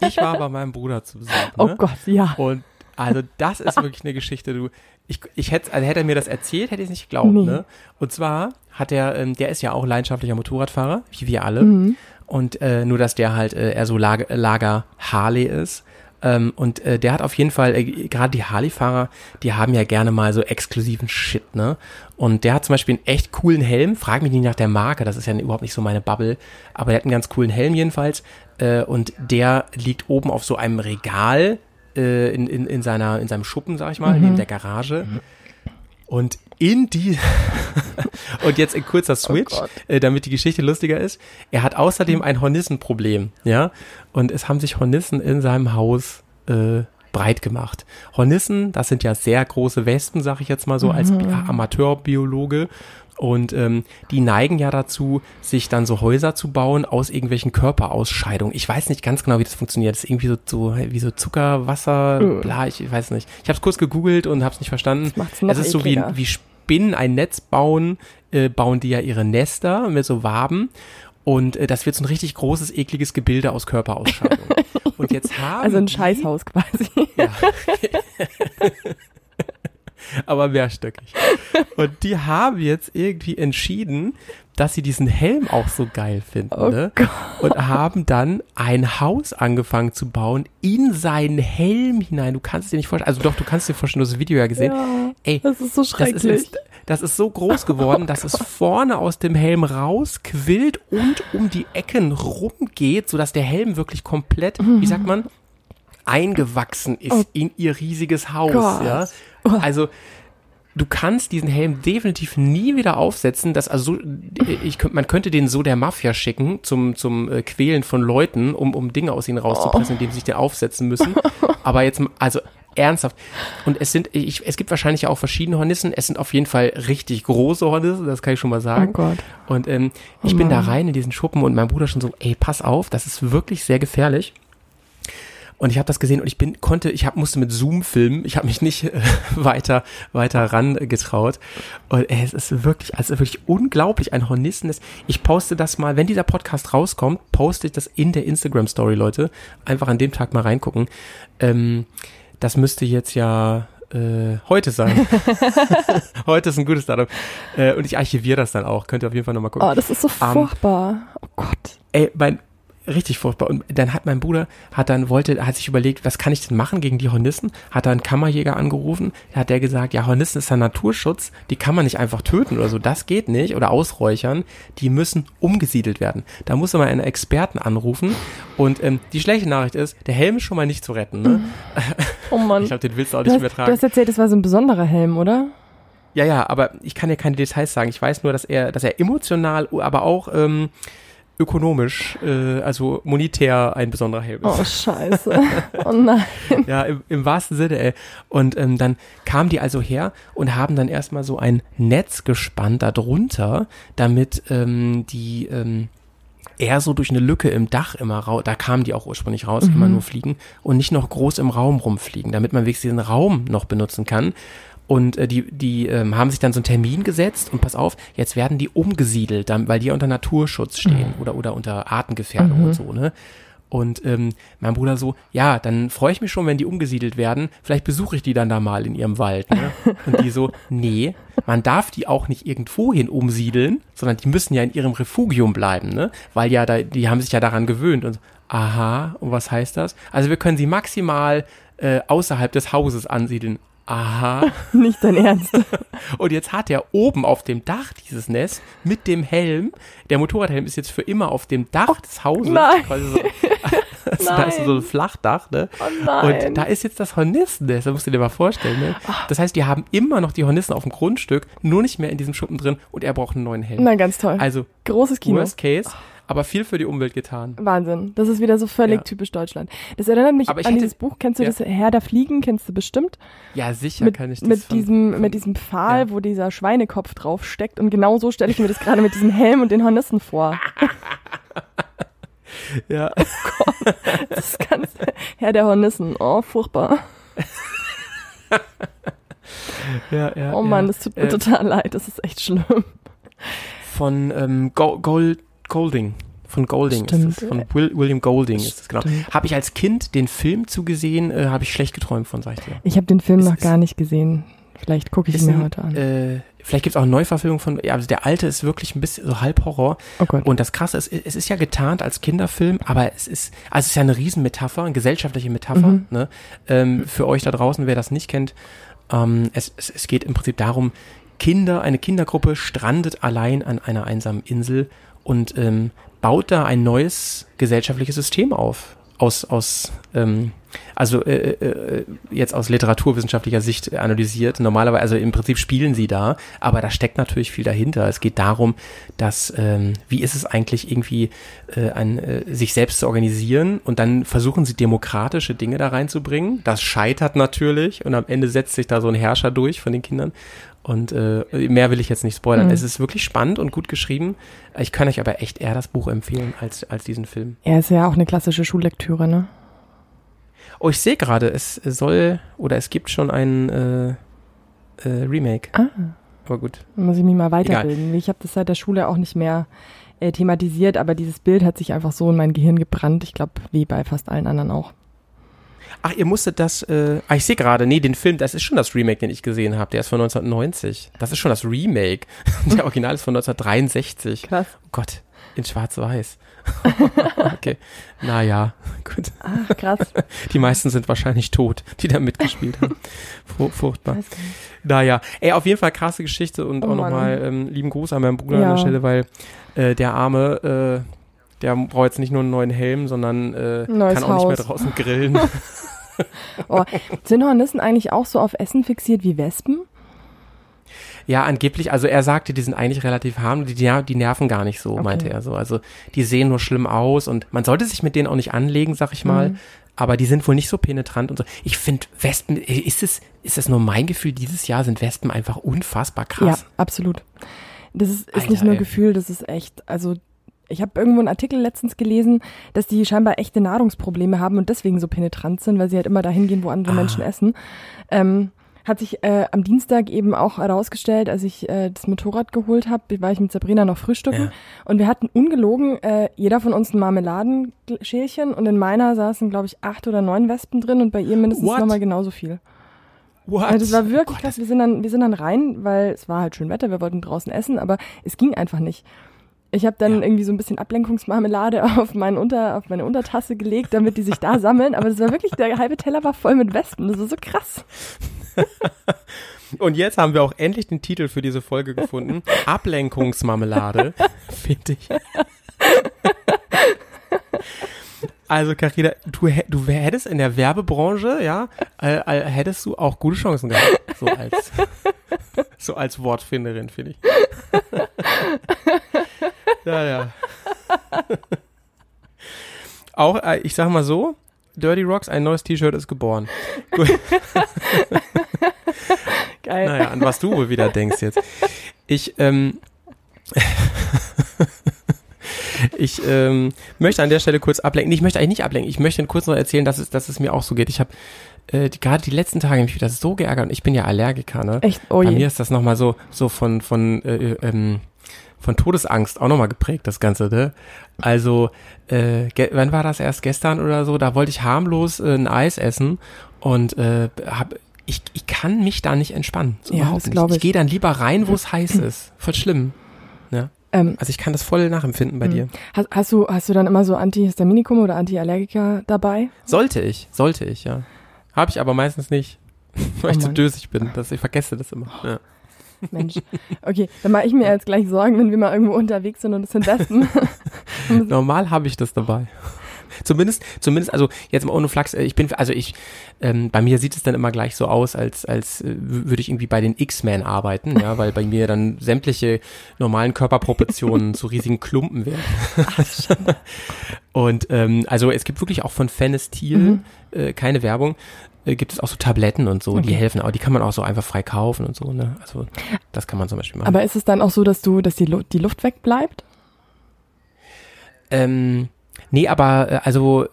Speaker 1: Ich war bei meinem Bruder zu Besuch. Ne?
Speaker 3: Oh Gott, ja.
Speaker 1: Und also das ist wirklich eine Geschichte. Du, ich, ich hätte, also hätte er mir das erzählt, hätte ich es nicht geglaubt.
Speaker 3: Nee.
Speaker 1: Ne? Und zwar hat er, ähm, der ist ja auch leidenschaftlicher Motorradfahrer, wie wir alle.
Speaker 3: Mhm.
Speaker 1: Und äh, nur, dass der halt äh, eher so Lager, Lager Harley ist. Ähm, und äh, der hat auf jeden Fall, äh, gerade die Harley-Fahrer, die haben ja gerne mal so exklusiven Shit, ne? Und der hat zum Beispiel einen echt coolen Helm. Frag mich nicht nach der Marke, das ist ja überhaupt nicht so meine Bubble. Aber der hat einen ganz coolen Helm jedenfalls. Äh, und der liegt oben auf so einem Regal äh, in, in, in, seiner, in seinem Schuppen, sag ich mal, neben der Garage. Und in die und jetzt ein kurzer Switch,
Speaker 3: Gott.
Speaker 1: äh, damit die Geschichte lustiger ist. Er hat außerdem ein Hornissenproblem, ja. Und es haben sich Hornissen in seinem Haus äh, breit gemacht. Hornissen, das sind ja sehr große Wespen, sag ich jetzt mal so als Bi- Amateurbiologe. Und ähm, die neigen ja dazu, sich dann so Häuser zu bauen aus irgendwelchen Körperausscheidungen. Ich weiß nicht ganz genau, wie das funktioniert. Das ist irgendwie so, so wie so Zucker, Wasser,
Speaker 3: Äh.
Speaker 1: bla, ich weiß nicht. Ich habe es kurz gegoogelt und habe es nicht verstanden. Es ist so wie, wie Spinnen ein Netz bauen, äh, bauen die ja ihre Nester mit so Waben. Und äh, das wird so ein richtig großes, ekliges Gebilde aus Körperausscheidungen. und jetzt haben
Speaker 3: Also ein Scheißhaus quasi.
Speaker 1: ja. Aber mehrstöckig. Und die haben jetzt irgendwie entschieden, dass sie diesen Helm auch so geil finden.
Speaker 3: Oh
Speaker 1: ne? Und haben dann ein Haus angefangen zu bauen in seinen Helm hinein. Du kannst dir nicht vorstellen, also doch, du kannst dir vorstellen, du hast das Video ja gesehen.
Speaker 3: Ja,
Speaker 1: Ey,
Speaker 3: das ist so
Speaker 1: das
Speaker 3: schrecklich.
Speaker 1: ist, jetzt, das ist so groß geworden, dass es vorne aus dem Helm rausquillt und um die Ecken rumgeht, sodass der Helm wirklich komplett, wie sagt man, eingewachsen ist
Speaker 3: Oh
Speaker 1: in ihr riesiges Haus.
Speaker 3: Gott.
Speaker 1: Ja? Also du kannst diesen Helm definitiv nie wieder aufsetzen. Das also so, ich, man könnte den so der Mafia schicken zum zum äh, Quälen von Leuten, um um Dinge aus ihnen rauszupressen, indem sie sich den aufsetzen müssen. Aber jetzt also ernsthaft. Und es sind ich, es gibt wahrscheinlich auch verschiedene Hornissen. Es sind auf jeden Fall richtig große Hornissen, das kann ich schon mal sagen.
Speaker 3: Oh Gott.
Speaker 1: Und ähm, ich bin da rein in diesen Schuppen und mein Bruder schon so, ey, pass auf, das ist wirklich sehr gefährlich. Und ich habe das gesehen und ich bin konnte, ich hab, musste mit Zoom filmen. Ich habe mich nicht äh, weiter weiter ran äh, getraut. Und äh, es ist wirklich, also wirklich unglaublich ein Hornissen. ist- Ich poste das mal, wenn dieser Podcast rauskommt, poste ich das in der Instagram Story, Leute. Einfach an dem Tag mal reingucken. Ähm, das müsste jetzt ja äh, heute sein. heute ist ein gutes Datum. Äh, und ich archiviere das dann auch. Könnt ihr auf jeden Fall nochmal gucken.
Speaker 3: Oh, das ist so furchtbar. Oh Gott.
Speaker 1: Ey, mein, richtig furchtbar. Und dann hat mein Bruder, hat dann wollte, hat sich überlegt, was kann ich denn machen gegen die Hornissen? Hat da einen Kammerjäger angerufen, hat der gesagt, ja, Hornissen ist ja Naturschutz, die kann man nicht einfach töten oder so, das geht nicht, oder ausräuchern, die müssen umgesiedelt werden. Da muss man einen Experten anrufen und ähm, die schlechte Nachricht ist, der Helm ist schon mal nicht zu retten, ne?
Speaker 3: Oh Mann.
Speaker 1: Ich glaube, den willst du auch
Speaker 3: du,
Speaker 1: nicht
Speaker 3: hast, du
Speaker 1: übertragen.
Speaker 3: hast erzählt, das war so ein besonderer Helm, oder?
Speaker 1: Ja, ja, aber ich kann dir keine Details sagen. Ich weiß nur, dass er, dass er emotional, aber auch ähm, ökonomisch, äh, also monetär ein besonderer Helm ist.
Speaker 3: Oh, scheiße. Oh nein.
Speaker 1: Ja, im, im wahrsten Sinne, ey. Und ähm, dann kamen die also her und haben dann erstmal so ein Netz gespannt darunter, damit ähm, die ähm, eher so durch eine Lücke im Dach immer raus, da kamen die auch ursprünglich raus, immer nur fliegen und nicht noch groß im Raum rumfliegen, damit man wenigstens diesen Raum noch benutzen kann. Und äh, die, die ähm, haben sich dann so einen Termin gesetzt und pass auf, jetzt werden die umgesiedelt, dann, weil die unter Naturschutz stehen oder, oder unter Artengefährdung und so, ne? Und ähm, mein Bruder so, ja, dann freue ich mich schon, wenn die umgesiedelt werden. Vielleicht besuche ich die dann da mal in ihrem Wald. Ne? Und die so, nee, man darf die auch nicht irgendwohin umsiedeln, sondern die müssen ja in ihrem Refugium bleiben, ne? Weil ja, da, die haben sich ja daran gewöhnt. Und so, aha, und was heißt das? Also wir können sie maximal äh, außerhalb des Hauses ansiedeln. Aha.
Speaker 3: Nicht dein Ernst.
Speaker 1: Und jetzt hat er oben auf dem Dach dieses Nest mit dem Helm, der Motorradhelm ist jetzt für immer auf dem Dach des Hauses.
Speaker 3: nein.
Speaker 1: Quasi so, also da ist so ein Flachdach, ne?
Speaker 3: Oh nein.
Speaker 1: Und da ist jetzt das Hornissennest, da musst du dir mal vorstellen, ne? Das heißt, die haben immer noch die Hornissen auf dem Grundstück, nur nicht mehr in diesem Schuppen drin und er braucht einen neuen Helm.
Speaker 3: Na, ganz toll.
Speaker 1: Also,
Speaker 3: Großes Kino.
Speaker 1: worst case, aber viel für die Umwelt getan.
Speaker 3: Wahnsinn. Das ist wieder so völlig
Speaker 1: Ja.
Speaker 3: typisch Deutschland. Das erinnert mich an
Speaker 1: hätte-
Speaker 3: dieses Buch. Kennst du
Speaker 1: Ja.
Speaker 3: das Herr der Fliegen? Kennst du bestimmt?
Speaker 1: Ja, sicher
Speaker 3: Mit,
Speaker 1: kann ich das
Speaker 3: mit
Speaker 1: von-
Speaker 3: diesem,
Speaker 1: von-
Speaker 3: mit diesem Pfahl,
Speaker 1: Ja.
Speaker 3: wo dieser Schweinekopf drauf steckt. Und genau so stelle ich mir das gerade mit diesem Helm und den Hornissen vor.
Speaker 1: Ja.
Speaker 3: Das ist ganz, Herr der Hornissen. Oh, furchtbar.
Speaker 1: ja, ja,
Speaker 3: Oh
Speaker 1: ja.
Speaker 3: Mann, das tut mir
Speaker 1: Äh,
Speaker 3: total leid. Das ist echt schlimm.
Speaker 1: von ähm, Go Gold Golding. Von Golding
Speaker 3: Stimmt.
Speaker 1: ist. Von Will, William Golding ist das, genau.
Speaker 3: Stimmt.
Speaker 1: Habe ich als Kind den Film zugesehen, äh, habe ich schlecht geträumt von, sag ich dir.
Speaker 3: Ich habe den Film
Speaker 1: Es
Speaker 3: noch
Speaker 1: ist-
Speaker 3: gar nicht gesehen. Vielleicht gucke ich
Speaker 1: Ist
Speaker 3: ihn mir heute an.
Speaker 1: Äh, vielleicht gibt es auch eine Neuverfilmung von, ja, also der alte ist wirklich ein bisschen so halb Horror.
Speaker 3: oh Gott.
Speaker 1: Und das Krasse ist, es ist ja getarnt als Kinderfilm, aber es ist, also es ist ja eine Riesenmetapher, eine gesellschaftliche Metapher.
Speaker 3: Mhm.
Speaker 1: Ne? Ähm, für euch da draußen, wer das nicht kennt, ähm, es, es, es geht im Prinzip darum, Kinder, eine Kindergruppe strandet allein an einer einsamen Insel und ähm, baut da ein neues gesellschaftliches System auf. Aus, aus ähm, also äh, äh, jetzt aus literaturwissenschaftlicher Sicht analysiert. Normalerweise, also im Prinzip spielen sie da, aber da steckt natürlich viel dahinter. Es geht darum, dass ähm, wie ist es eigentlich irgendwie äh, ein, äh, sich selbst zu organisieren und dann versuchen sie demokratische Dinge da reinzubringen. Das scheitert natürlich und am Ende setzt sich da so ein Herrscher durch von den Kindern. Und äh, mehr will ich jetzt nicht spoilern.
Speaker 3: Mhm.
Speaker 1: Es ist wirklich spannend und gut geschrieben. Ich kann euch aber echt eher das Buch empfehlen als, als diesen Film.
Speaker 3: Er ist ja auch eine klassische Schullektüre, ne?
Speaker 1: Oh, ich sehe gerade, es soll oder es gibt schon ein äh, äh, Remake.
Speaker 3: Ah.
Speaker 1: Aber gut.
Speaker 3: Dann muss ich mich mal weiterbilden. Ich habe das seit der Schule auch nicht mehr äh, thematisiert, aber dieses Bild hat sich einfach so in mein Gehirn gebrannt. Ich glaube, wie bei fast allen anderen auch.
Speaker 1: Ach, ihr musstet das, äh, ah, ich sehe gerade, nee, den Film, das ist schon das Remake, den ich gesehen habe. Der ist von 1990. Das ist schon das Remake. Der Original ist von 1963.
Speaker 3: Krass.
Speaker 1: Oh Gott, in schwarz-weiß. okay, naja, gut.
Speaker 3: Ach, krass.
Speaker 1: Die meisten sind wahrscheinlich tot, die da mitgespielt haben. Fur furchtbar. Naja, ey, auf jeden Fall krasse Geschichte und
Speaker 3: Oh
Speaker 1: auch nochmal ähm, lieben Gruß an meinen Bruder an
Speaker 3: Ja.
Speaker 1: der Stelle, weil äh, der Arme, äh, der braucht jetzt nicht nur einen neuen Helm, sondern äh, kann auch nicht mehr
Speaker 3: Haus.
Speaker 1: draußen grillen.
Speaker 3: Sind Hornissen eigentlich auch so auf Essen fixiert wie Wespen?
Speaker 1: ja, angeblich, also er sagte, die sind eigentlich relativ harmlos, die, die, nerven gar nicht so,
Speaker 3: Okay.
Speaker 1: meinte er so. Also die sehen nur schlimm aus und man sollte sich mit denen auch nicht anlegen, sag ich mal.
Speaker 3: Mhm.
Speaker 1: Aber die sind wohl nicht so penetrant und so. Ich finde Wespen, ist es, ist es nur mein Gefühl, dieses Jahr sind Wespen einfach unfassbar krass.
Speaker 3: Ja, absolut. Das ist, ist
Speaker 1: Alter,
Speaker 3: nicht nur
Speaker 1: ey.
Speaker 3: Gefühl, das ist echt, also ich habe irgendwo einen Artikel letztens gelesen, dass die scheinbar echte Nahrungsprobleme haben und deswegen so penetrant sind, weil sie halt immer dahin gehen, wo andere
Speaker 1: Ah.
Speaker 3: Menschen essen. Ähm, hat sich äh, am Dienstag eben auch herausgestellt, als ich äh, das Motorrad geholt habe, war ich mit Sabrina noch frühstücken
Speaker 1: Ja.
Speaker 3: und wir hatten ungelogen äh, jeder von uns ein Marmeladenschälchen und in meiner saßen, glaube ich, acht oder neun Wespen drin und bei ihr mindestens
Speaker 1: What?
Speaker 3: nochmal genauso viel.
Speaker 1: What?
Speaker 3: Also das war wirklich
Speaker 1: Gott,
Speaker 3: krass. Wir sind dann, wir sind dann rein, weil es war halt schön Wetter, wir wollten draußen essen, aber es ging einfach nicht. Ich habe dann
Speaker 1: Ja.
Speaker 3: irgendwie so ein bisschen Ablenkungsmarmelade auf, meinen Unter, auf meine Untertasse gelegt, damit die sich da sammeln. Aber das war wirklich, der halbe Teller war voll mit Wespen. Das ist so krass.
Speaker 1: Und jetzt haben wir auch endlich den Titel für diese Folge gefunden. Ablenkungsmarmelade, finde ich. Also Carina, du, du hättest in der Werbebranche, ja, äh, äh, hättest du auch gute Chancen gehabt. So als, so als Wortfinderin, finde ich. Ja, ja. Auch, äh, ich sag mal so, Dirty Rocks, ein neues T-Shirt ist geboren. Gut.
Speaker 3: Geil.
Speaker 1: Naja, an was du wohl wieder denkst jetzt. Ich, ähm, ich ähm, möchte an der Stelle kurz ablenken. Ich möchte eigentlich nicht ablenken. Ich möchte kurz noch erzählen, dass es, dass es mir auch so geht. Ich habe äh, die- gerade die letzten Tage mich wieder so geärgert. Und ich bin ja Allergiker, ne?
Speaker 3: Echt, oh
Speaker 1: Bei mir ist das nochmal so, so von, von, äh, ähm, von Todesangst auch nochmal geprägt, das Ganze, ne? Also, äh, wann war das erst gestern oder so? Da wollte ich harmlos äh, ein Eis essen und äh, hab, ich, ich kann mich da nicht entspannen. So
Speaker 3: Ja,
Speaker 1: überhaupt nicht. Ich
Speaker 3: ich.
Speaker 1: gehe dann lieber rein, wo es heiß ist. Voll schlimm. Ja.
Speaker 3: Ähm,
Speaker 1: Also ich kann das voll nachempfinden bei
Speaker 3: Mhm.
Speaker 1: dir.
Speaker 3: hast, hast, du, hast du dann immer so Antihistaminikum oder Antiallergiker dabei?
Speaker 1: Sollte ich, sollte ich, ja. Habe ich aber meistens nicht, weil ich
Speaker 3: Oh
Speaker 1: zu
Speaker 3: Mann.
Speaker 1: dösig bin. Das, ich vergesse das immer. Ja.
Speaker 3: Mensch. Okay, dann mache ich mir jetzt gleich Sorgen, wenn wir mal irgendwo unterwegs sind und es sind Wespen.
Speaker 1: Normal habe ich das dabei. Zumindest, zumindest, also jetzt mal ohne Flachs, äh, ich bin, also ich, ähm, bei mir sieht es dann immer gleich so aus, als, als äh, würde ich irgendwie bei den X-Men arbeiten, ja, weil bei mir dann sämtliche normalen Körperproportionen zu riesigen Klumpen werden. Und ähm, also es gibt wirklich auch von Fenestil,
Speaker 3: Mhm.
Speaker 1: äh, keine Werbung, äh, gibt es auch so Tabletten und so, die
Speaker 3: Okay.
Speaker 1: helfen auch, die kann man auch so einfach frei kaufen und so, ne? Also das kann man zum Beispiel machen.
Speaker 3: Aber ist es dann auch so, dass du, dass die, Lu die Luft wegbleibt?
Speaker 1: Ähm, nee, aber äh, also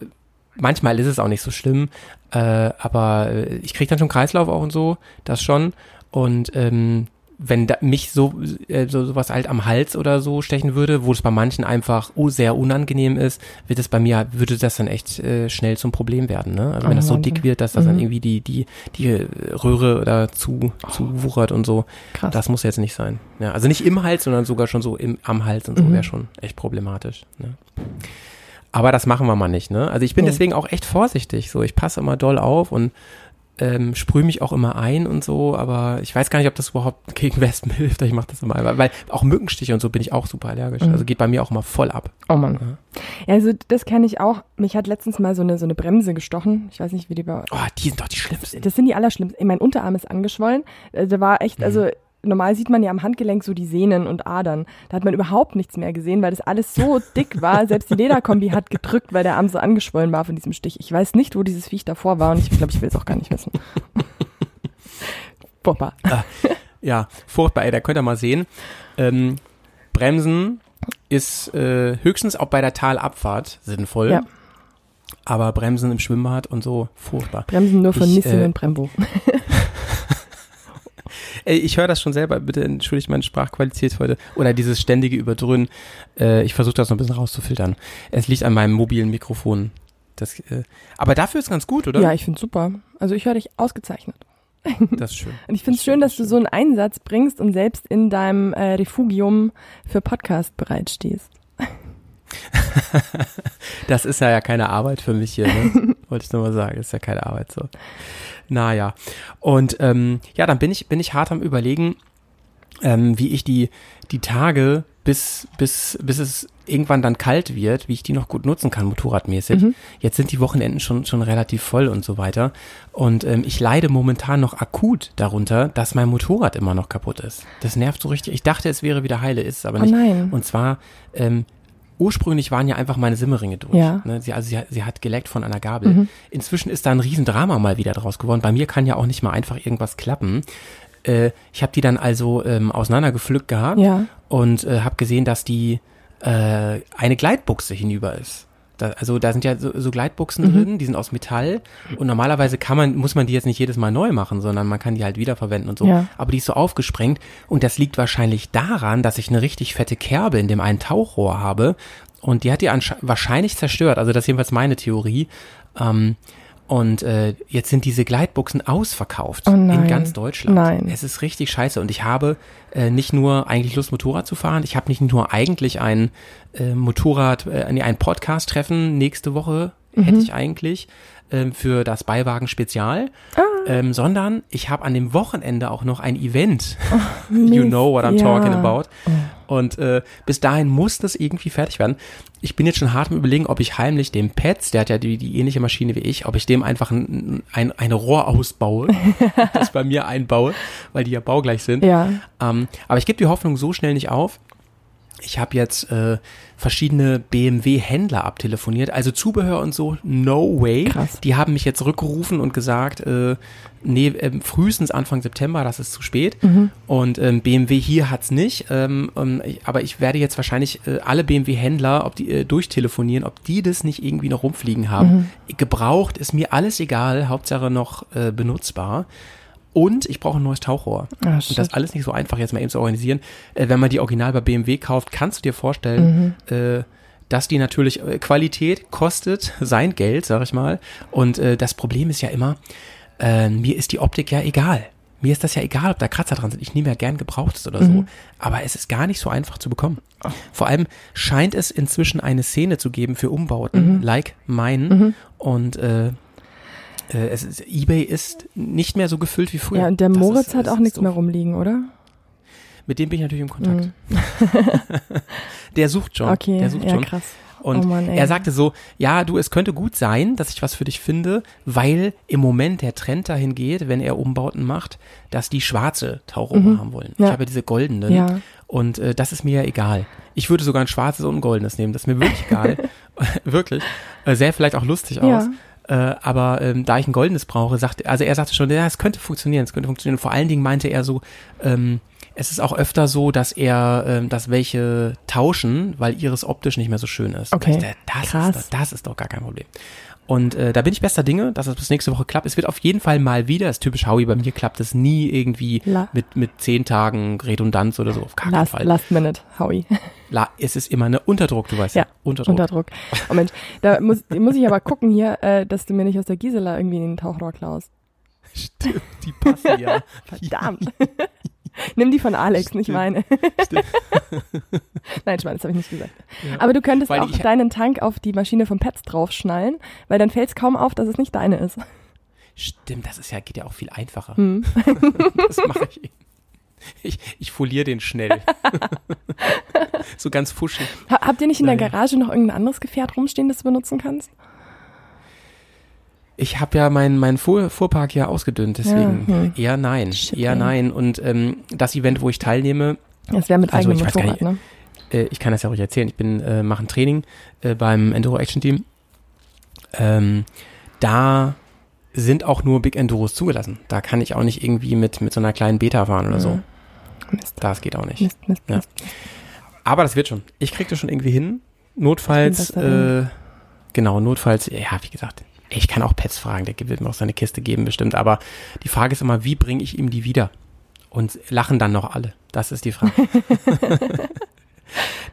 Speaker 1: manchmal ist es auch nicht so schlimm, äh, aber äh, ich kriege dann schon Kreislauf auch und so, das schon. Und ähm, wenn da, mich so, äh, so sowas halt am Hals oder so stechen würde, wo es bei manchen einfach oh, sehr unangenehm ist, wird es bei mir, würde das dann echt äh, schnell zum Problem werden. Ne? Also wenn
Speaker 3: Oh,
Speaker 1: das so dick wird, dass das dann
Speaker 3: Mhm.
Speaker 1: irgendwie die, die, die Röhre oder zu, zu wuchert und so,
Speaker 3: Krass.
Speaker 1: das muss jetzt nicht sein. Ja, also nicht im Hals, sondern sogar schon so im, am Hals und so
Speaker 3: Mhm.
Speaker 1: wäre schon echt problematisch. Ne? Aber das machen wir mal nicht, ne? Also ich bin
Speaker 3: Nee.
Speaker 1: deswegen auch echt vorsichtig. So, ich passe immer doll auf und ähm, sprühe mich auch immer ein und so, aber ich weiß gar nicht, ob das überhaupt gegen Wespen hilft. Ich mache das immer, weil, weil auch Mückenstiche und so bin ich auch super allergisch.
Speaker 3: Mhm.
Speaker 1: Also geht bei mir auch immer voll ab.
Speaker 3: Oh Mann. Ja, also das kenne ich auch. Mich hat letztens mal so eine, so eine Bremse gestochen. Ich weiß nicht, wie die bei
Speaker 1: Oh, die sind doch die schlimmsten.
Speaker 3: Das sind die allerschlimmsten. Mein Unterarm ist angeschwollen. Äh, Da war echt, also normal sieht man ja am Handgelenk so die Sehnen und Adern. Da hat man überhaupt nichts mehr gesehen, weil das alles so dick war. Selbst die Lederkombi hat gedrückt, weil der Arm so angeschwollen war von diesem Stich. Ich weiß nicht, wo dieses Viech davor war und ich glaube, ich will es auch gar nicht wissen. Furchtbar.
Speaker 1: Ja, furchtbar, ey, da könnt ihr mal sehen. Ähm, Bremsen ist äh, höchstens auch bei der Talabfahrt sinnvoll.
Speaker 3: Ja.
Speaker 1: Aber Bremsen im Schwimmbad und so, furchtbar.
Speaker 3: Bremsen nur von
Speaker 1: Ich,
Speaker 3: Nissin
Speaker 1: äh,
Speaker 3: und Brembo.
Speaker 1: Ey, ich höre das schon selber, bitte entschuldigt meine Sprachqualität heute. Oder dieses ständige Überdröhnen. Äh, ich versuche das noch ein bisschen rauszufiltern. Es liegt an meinem mobilen Mikrofon. Das, äh, aber dafür ist ganz gut, oder?
Speaker 3: Ja, ich finde super. Also ich höre dich ausgezeichnet.
Speaker 1: Das ist schön.
Speaker 3: Und ich finde es schön, dass du so einen Einsatz bringst und selbst in deinem äh, Refugium für Podcast bereitstehst.
Speaker 1: Das ist ja, ja keine Arbeit für mich hier, ne? Wollte ich nur mal sagen. Das ist ja keine Arbeit so. Naja. Und ähm, ja, dann bin ich, bin ich hart am überlegen, ähm, wie ich die, die Tage, bis, bis, bis es irgendwann dann kalt wird, wie ich die noch gut nutzen kann, motorradmäßig.
Speaker 3: Mhm.
Speaker 1: Jetzt sind die Wochenenden schon, schon relativ voll und so weiter. Und ähm, ich leide momentan noch akut darunter, dass mein Motorrad immer noch kaputt ist. Das nervt so richtig. Ich dachte, es wäre wieder heile, ist es aber
Speaker 3: Oh
Speaker 1: nicht.
Speaker 3: nein.
Speaker 1: Und zwar, ähm, ursprünglich waren ja einfach meine Simmeringe durch.
Speaker 3: Ja.
Speaker 1: Ne? Sie, also sie, hat- sie hat geleckt von einer Gabel.
Speaker 3: Mhm.
Speaker 1: Inzwischen ist da ein Riesendrama mal wieder draus geworden. Bei mir kann ja auch nicht mal einfach irgendwas klappen. Äh, ich habe die dann also ähm, auseinandergepflückt gehabt
Speaker 3: Ja.
Speaker 1: und äh, habe gesehen, dass die äh, eine Gleitbuchse hinüber ist. Da, also da sind ja so, so Gleitbuchsen
Speaker 3: Mhm.
Speaker 1: drin, die sind aus Metall und normalerweise kann man, muss man die jetzt nicht jedes Mal neu machen, sondern man kann die halt wiederverwenden und so.
Speaker 3: Ja.
Speaker 1: Aber die ist so aufgesprengt und das liegt wahrscheinlich daran, dass ich eine richtig fette Kerbe in dem einen Tauchrohr habe und die hat die wahrscheinlich zerstört. Also das ist jedenfalls meine Theorie. Ähm, und äh, jetzt sind diese Gleitbuchsen ausverkauft
Speaker 3: Oh nein.
Speaker 1: in ganz Deutschland.
Speaker 3: Nein.
Speaker 1: Es ist richtig scheiße und ich habe äh, nicht nur eigentlich Lust Motorrad zu fahren, ich habe nicht nur eigentlich ein äh, Motorrad, äh, ein Podcast-Treffen nächste Woche
Speaker 3: Mhm.
Speaker 1: hätte ich eigentlich ähm, für das Beiwagen Spezial,
Speaker 3: Ah.
Speaker 1: ähm, sondern ich habe an dem Wochenende auch noch ein Event. you know what I'm
Speaker 3: Ja.
Speaker 1: talking about. Und äh, bis dahin muss das irgendwie fertig werden. Ich bin jetzt schon hart am überlegen, ob ich heimlich dem Pets, der hat ja die, die ähnliche Maschine wie ich, ob ich dem einfach ein, ein, ein Rohr ausbaue, das bei mir einbaue, weil die ja baugleich sind.
Speaker 3: Ja.
Speaker 1: Ähm, aber ich gebe die Hoffnung so schnell nicht auf. Ich habe jetzt äh, verschiedene BMW-Händler abtelefoniert, also Zubehör und so, no way.
Speaker 3: Krass.
Speaker 1: Die haben mich jetzt zurückgerufen und gesagt, äh, nee, ähm, frühestens Anfang September, das ist zu spät. Und ähm, BMW hier hat's nicht. Ähm, ähm, aber ich werde jetzt wahrscheinlich äh, alle BMW-Händler, ob die äh, durchtelefonieren, ob die das nicht irgendwie noch rumfliegen haben. Gebraucht ist mir alles egal, Hauptsache noch äh, benutzbar. Und ich brauche ein neues Tauchrohr.
Speaker 3: Ah,
Speaker 1: und das ist alles nicht so einfach jetzt mal eben zu organisieren. Äh, wenn man die original bei BMW kauft, kannst du dir vorstellen, äh, dass die natürlich äh, Qualität kostet sein Geld, sag ich mal. Und äh, das Problem ist ja immer, äh, mir ist die Optik ja egal. Mir ist das ja egal, ob da Kratzer dran sind. Ich nehme ja gern Gebrauchtes oder so. Aber es ist gar nicht so einfach zu bekommen. Vor allem scheint es inzwischen eine Szene zu geben für Umbauten, like meinen. Und äh, äh, es ist, eBay ist nicht mehr so gefüllt wie früher.
Speaker 3: Ja, und der
Speaker 1: Das
Speaker 3: Moritz
Speaker 1: ist-
Speaker 3: hat auch nichts
Speaker 1: so-
Speaker 3: mehr rumliegen, oder?
Speaker 1: Mit dem bin ich natürlich im Kontakt. der sucht schon.
Speaker 3: Okay,
Speaker 1: der sucht
Speaker 3: ja,
Speaker 1: schon.
Speaker 3: krass.
Speaker 1: Und
Speaker 3: Oh Mann,
Speaker 1: er sagte so, ja, du, es könnte gut sein, dass ich was für dich finde, weil im Moment der Trend dahin geht, wenn er Umbauten macht, dass die schwarze Tauchrohre haben wollen.
Speaker 3: Mhm. Ja.
Speaker 1: Ich habe ja diese goldenen
Speaker 3: Ja.
Speaker 1: und äh, das ist mir ja egal. Ich würde sogar ein schwarzes und ein goldenes nehmen, das ist mir wirklich egal. wirklich. Äh, sähe vielleicht auch lustig
Speaker 3: Ja.
Speaker 1: aus. Äh, aber ähm, da ich ein goldenes brauche, sagte, also er sagte schon, ja, es könnte funktionieren, es könnte funktionieren. Vor allen Dingen meinte er so, ähm, es ist auch öfter so, dass er, ähm, dass welche tauschen, weil ihres optisch nicht mehr so schön ist.
Speaker 3: Okay,
Speaker 1: Das, das,
Speaker 3: krass.
Speaker 1: Ist, doch- das ist doch gar kein Problem. Und äh, da bin ich bester Dinge, dass es bis nächste Woche klappt. Es wird auf jeden Fall mal wieder, das ist typisch Howie, bei mir klappt es nie irgendwie
Speaker 3: La-
Speaker 1: mit, mit zehn Tagen Redundanz oder so, auf keinen
Speaker 3: Last,
Speaker 1: Fall.
Speaker 3: last Minute, Howie.
Speaker 1: La, es ist immer eine Unterdruck, du weißt ja.
Speaker 3: Ja,
Speaker 1: Unterdruck.
Speaker 3: Unterdruck. Oh Mensch, da muss, muss ich aber gucken hier, äh, dass du mir nicht aus der Gisela irgendwie in den Tauchrohr klaust.
Speaker 1: Stimmt, die passen ja.
Speaker 3: Verdammt. Nimm die von Alex, nicht
Speaker 1: Stimmt.
Speaker 3: meine.
Speaker 1: Stimmt.
Speaker 3: Nein, Schmarrn, das habe ich nicht gesagt.
Speaker 1: Ja.
Speaker 3: Aber du könntest
Speaker 1: Weil
Speaker 3: auch deinen Tank auf die Maschine vom Pets draufschnallen, weil dann fällt es kaum auf, dass es nicht deine ist.
Speaker 1: Stimmt, das ist ja, geht ja auch viel einfacher.
Speaker 3: Hm.
Speaker 1: Das mache ich. Ich, ich foliere den schnell. so ganz fuschig.
Speaker 3: Ha habt ihr nicht in der
Speaker 1: Naja.
Speaker 3: Garage noch irgendein anderes Gefährt rumstehen, das du benutzen kannst?
Speaker 1: Ich habe ja meinen mein Fuhr, Fuhrpark ja ausgedünnt, deswegen
Speaker 3: Ja, hm.
Speaker 1: eher nein.
Speaker 3: Shit,
Speaker 1: eher nein. Und ähm, das Event, wo ich teilnehme,
Speaker 3: Das wäre mit
Speaker 1: Also,
Speaker 3: eigenem
Speaker 1: ich
Speaker 3: Motorrad, ne?
Speaker 1: äh, ich kann das ja ruhig erzählen, ich bin, äh, mache ein Training äh, beim Enduro Action Team. Ähm, da sind auch nur Big Enduros zugelassen. Da kann ich auch nicht irgendwie mit, mit so einer kleinen Beta fahren oder so.
Speaker 3: Mhm. Mist,
Speaker 1: Das geht auch nicht.
Speaker 3: Mist, Mist,
Speaker 1: Ja.
Speaker 3: Mist.
Speaker 1: Aber das wird schon. Ich krieg das schon irgendwie hin. Notfalls, äh, genau, notfalls, ja, wie gesagt, ich kann auch Pets fragen, der wird mir auch seine Kiste geben bestimmt. Aber die Frage ist immer, wie bringe ich ihm die wieder? Und lachen dann noch alle? Das ist die Frage.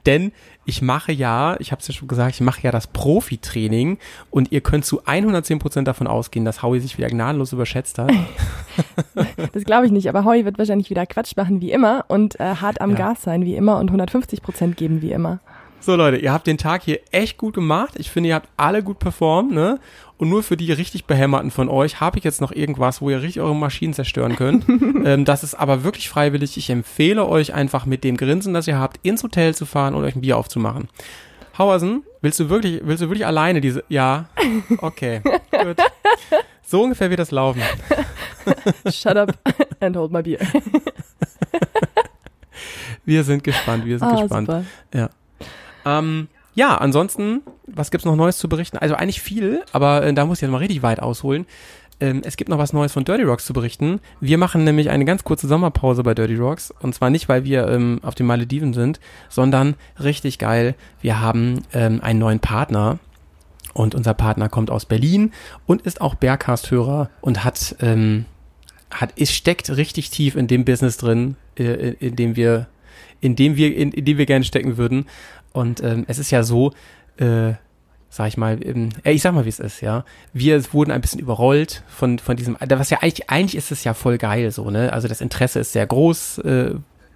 Speaker 1: Denn ich mache ja, ich habe es ja schon gesagt, ich mache ja das Profi-Training und ihr könnt zu 110% davon ausgehen, dass Howie sich wieder gnadenlos überschätzt hat.
Speaker 3: Das glaube ich nicht, aber Howie wird wahrscheinlich wieder Quatsch machen wie immer und äh, hart am
Speaker 1: Ja.
Speaker 3: Gas sein wie immer und 150 Prozent geben wie immer.
Speaker 1: So Leute, ihr habt den Tag hier echt gut gemacht. Ich finde, ihr habt alle gut performt, ne? Und nur für die richtig behämmerten von euch habe ich jetzt noch irgendwas, wo ihr richtig eure Maschinen zerstören könnt. ähm, das ist aber wirklich freiwillig. Ich empfehle euch einfach mit dem Grinsen, das ihr habt, ins Hotel zu fahren und euch ein Bier aufzumachen. Hauersen, willst du wirklich, willst du wirklich alleine diese, ja? Okay, gut. So ungefähr wird das laufen.
Speaker 3: Shut up and hold my beer.
Speaker 1: Wir sind gespannt, wir sind
Speaker 3: Ah,
Speaker 1: gespannt.
Speaker 3: super.
Speaker 1: Ähm, ja, ansonsten, was gibt's noch Neues zu berichten? Also eigentlich viel, aber äh, da muss ich jetzt mal richtig weit ausholen. Ähm, es gibt noch was Neues von Dirty Rocks zu berichten. Wir machen nämlich eine ganz kurze Sommerpause bei Dirty Rocks. Und zwar nicht, weil wir ähm, auf den Malediven sind, sondern richtig geil. Wir haben ähm, einen neuen Partner. Und unser Partner kommt aus Berlin und ist auch Bearcast-Hörer und hat, ähm, hat, ist, steckt richtig tief in dem Business drin, äh, in, in dem wir, in dem wir, in, in dem wir gerne stecken würden. Und ähm, es ist ja so, äh, sag ich mal, ähm, äh, ich sag mal, wie es ist, ja. Wir wurden ein bisschen überrollt von, von diesem, was ja eigentlich, eigentlich ist es ja voll geil so, ne? Also das Interesse ist sehr groß. Äh,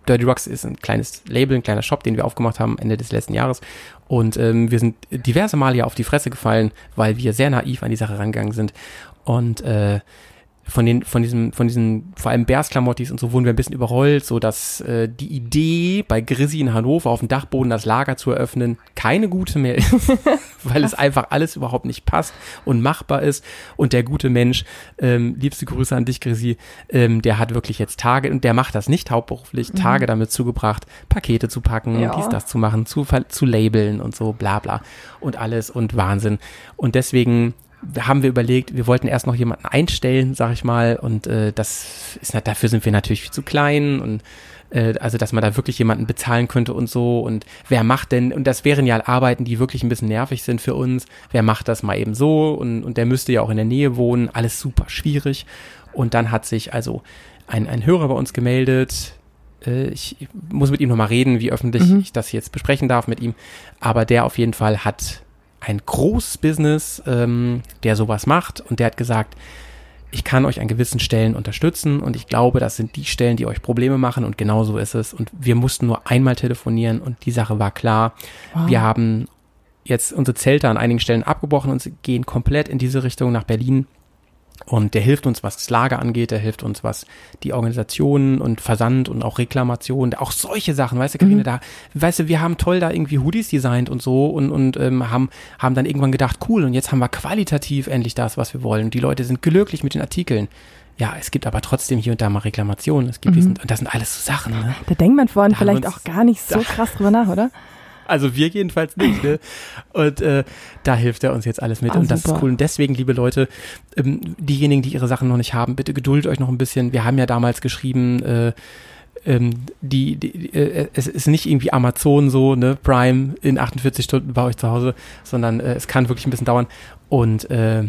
Speaker 1: Dirty Rocks ist ein kleines Label, ein kleiner Shop, den wir aufgemacht haben Ende des letzten Jahres. Und ähm, wir sind diverse Male ja auf die Fresse gefallen, weil wir sehr naiv an die Sache rangegangen sind. Und äh, von den, von diesem, von diesen, vor allem Bärs-Klamottis und so wurden wir ein bisschen überrollt, so dass äh, die Idee bei Grissi in Hannover auf dem Dachboden das Lager zu eröffnen keine gute mehr ist, weil es einfach alles überhaupt nicht passt und machbar ist. Und der gute Mensch, ähm, liebste Grüße an dich, Grissi, ähm, der hat wirklich jetzt Tage, und der macht das nicht hauptberuflich, Tage damit zugebracht, Pakete zu packen,
Speaker 3: Ja.
Speaker 1: dies, das zu machen, zu, zu labeln und so, bla bla und alles und Wahnsinn. Und deswegen haben wir überlegt, wir wollten erst noch jemanden einstellen, sag ich mal, und äh, das ist dafür sind wir natürlich viel zu klein und äh, also dass man da wirklich jemanden bezahlen könnte und so und wer macht denn und das wären ja Arbeiten, die wirklich ein bisschen nervig sind für uns. Wer macht das mal eben so und und der müsste ja auch in der Nähe wohnen, alles super schwierig und dann hat sich also ein ein Hörer bei uns gemeldet. Äh, Ich muss mit ihm nochmal reden, wie öffentlich
Speaker 3: Mhm.
Speaker 1: ich das jetzt besprechen darf mit ihm. Aber der auf jeden Fall hat ein großes Business, ähm, der sowas macht und der hat gesagt, ich kann euch an gewissen Stellen unterstützen und ich glaube, das sind die Stellen, die euch Probleme machen und genau so ist es. Und wir mussten nur einmal telefonieren und die Sache war klar.
Speaker 3: Wow.
Speaker 1: Wir haben jetzt unsere Zelte an einigen Stellen abgebrochen und gehen komplett in diese Richtung nach Berlin. Und der hilft uns, was das Lager angeht, der hilft uns, was die Organisation und Versand und auch Reklamation, auch solche Sachen, weißt du, Karine,
Speaker 3: Mhm.
Speaker 1: da, weißt du, wir haben toll da irgendwie Hoodies designt und so und, und ähm, haben, haben dann irgendwann gedacht, cool, und jetzt haben wir qualitativ endlich das, was wir wollen. Die Leute sind glücklich mit den Artikeln. Ja, es gibt aber trotzdem hier und da mal Reklamationen. Es gibt
Speaker 3: Mhm.
Speaker 1: diesen, und das sind alles so Sachen, ne?
Speaker 3: Da denkt man vorhin
Speaker 1: Da
Speaker 3: vielleicht auch gar nicht so krass drüber nach, oder?
Speaker 1: Also wir jedenfalls nicht, ne? Und äh, da hilft er uns jetzt alles mit.
Speaker 3: Ah,
Speaker 1: und das
Speaker 3: super.
Speaker 1: ist cool. Und deswegen, liebe Leute, ähm, diejenigen, die ihre Sachen noch nicht haben, bitte geduldet euch noch ein bisschen. Wir haben ja damals geschrieben, äh, ähm, die, die äh, es ist nicht irgendwie Amazon so, ne, Prime in 48 Stunden bei euch zu Hause, sondern äh, es kann wirklich ein bisschen dauern. Und äh,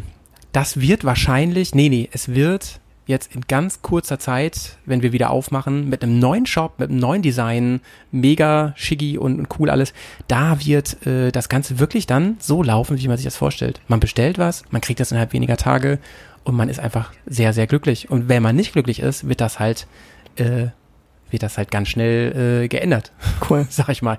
Speaker 1: das wird wahrscheinlich, nee, nee, es wird jetzt in ganz kurzer Zeit, wenn wir wieder aufmachen, mit einem neuen Shop, mit einem neuen Design, mega schicki und, und cool alles, da wird äh, das Ganze wirklich dann so laufen, wie man sich das vorstellt. Man bestellt was, man kriegt das innerhalb weniger Tage und man ist einfach sehr, sehr glücklich. Und wenn man nicht glücklich ist, wird das halt äh, wird das halt ganz schnell äh, geändert.
Speaker 3: Cool.
Speaker 1: Sag ich mal.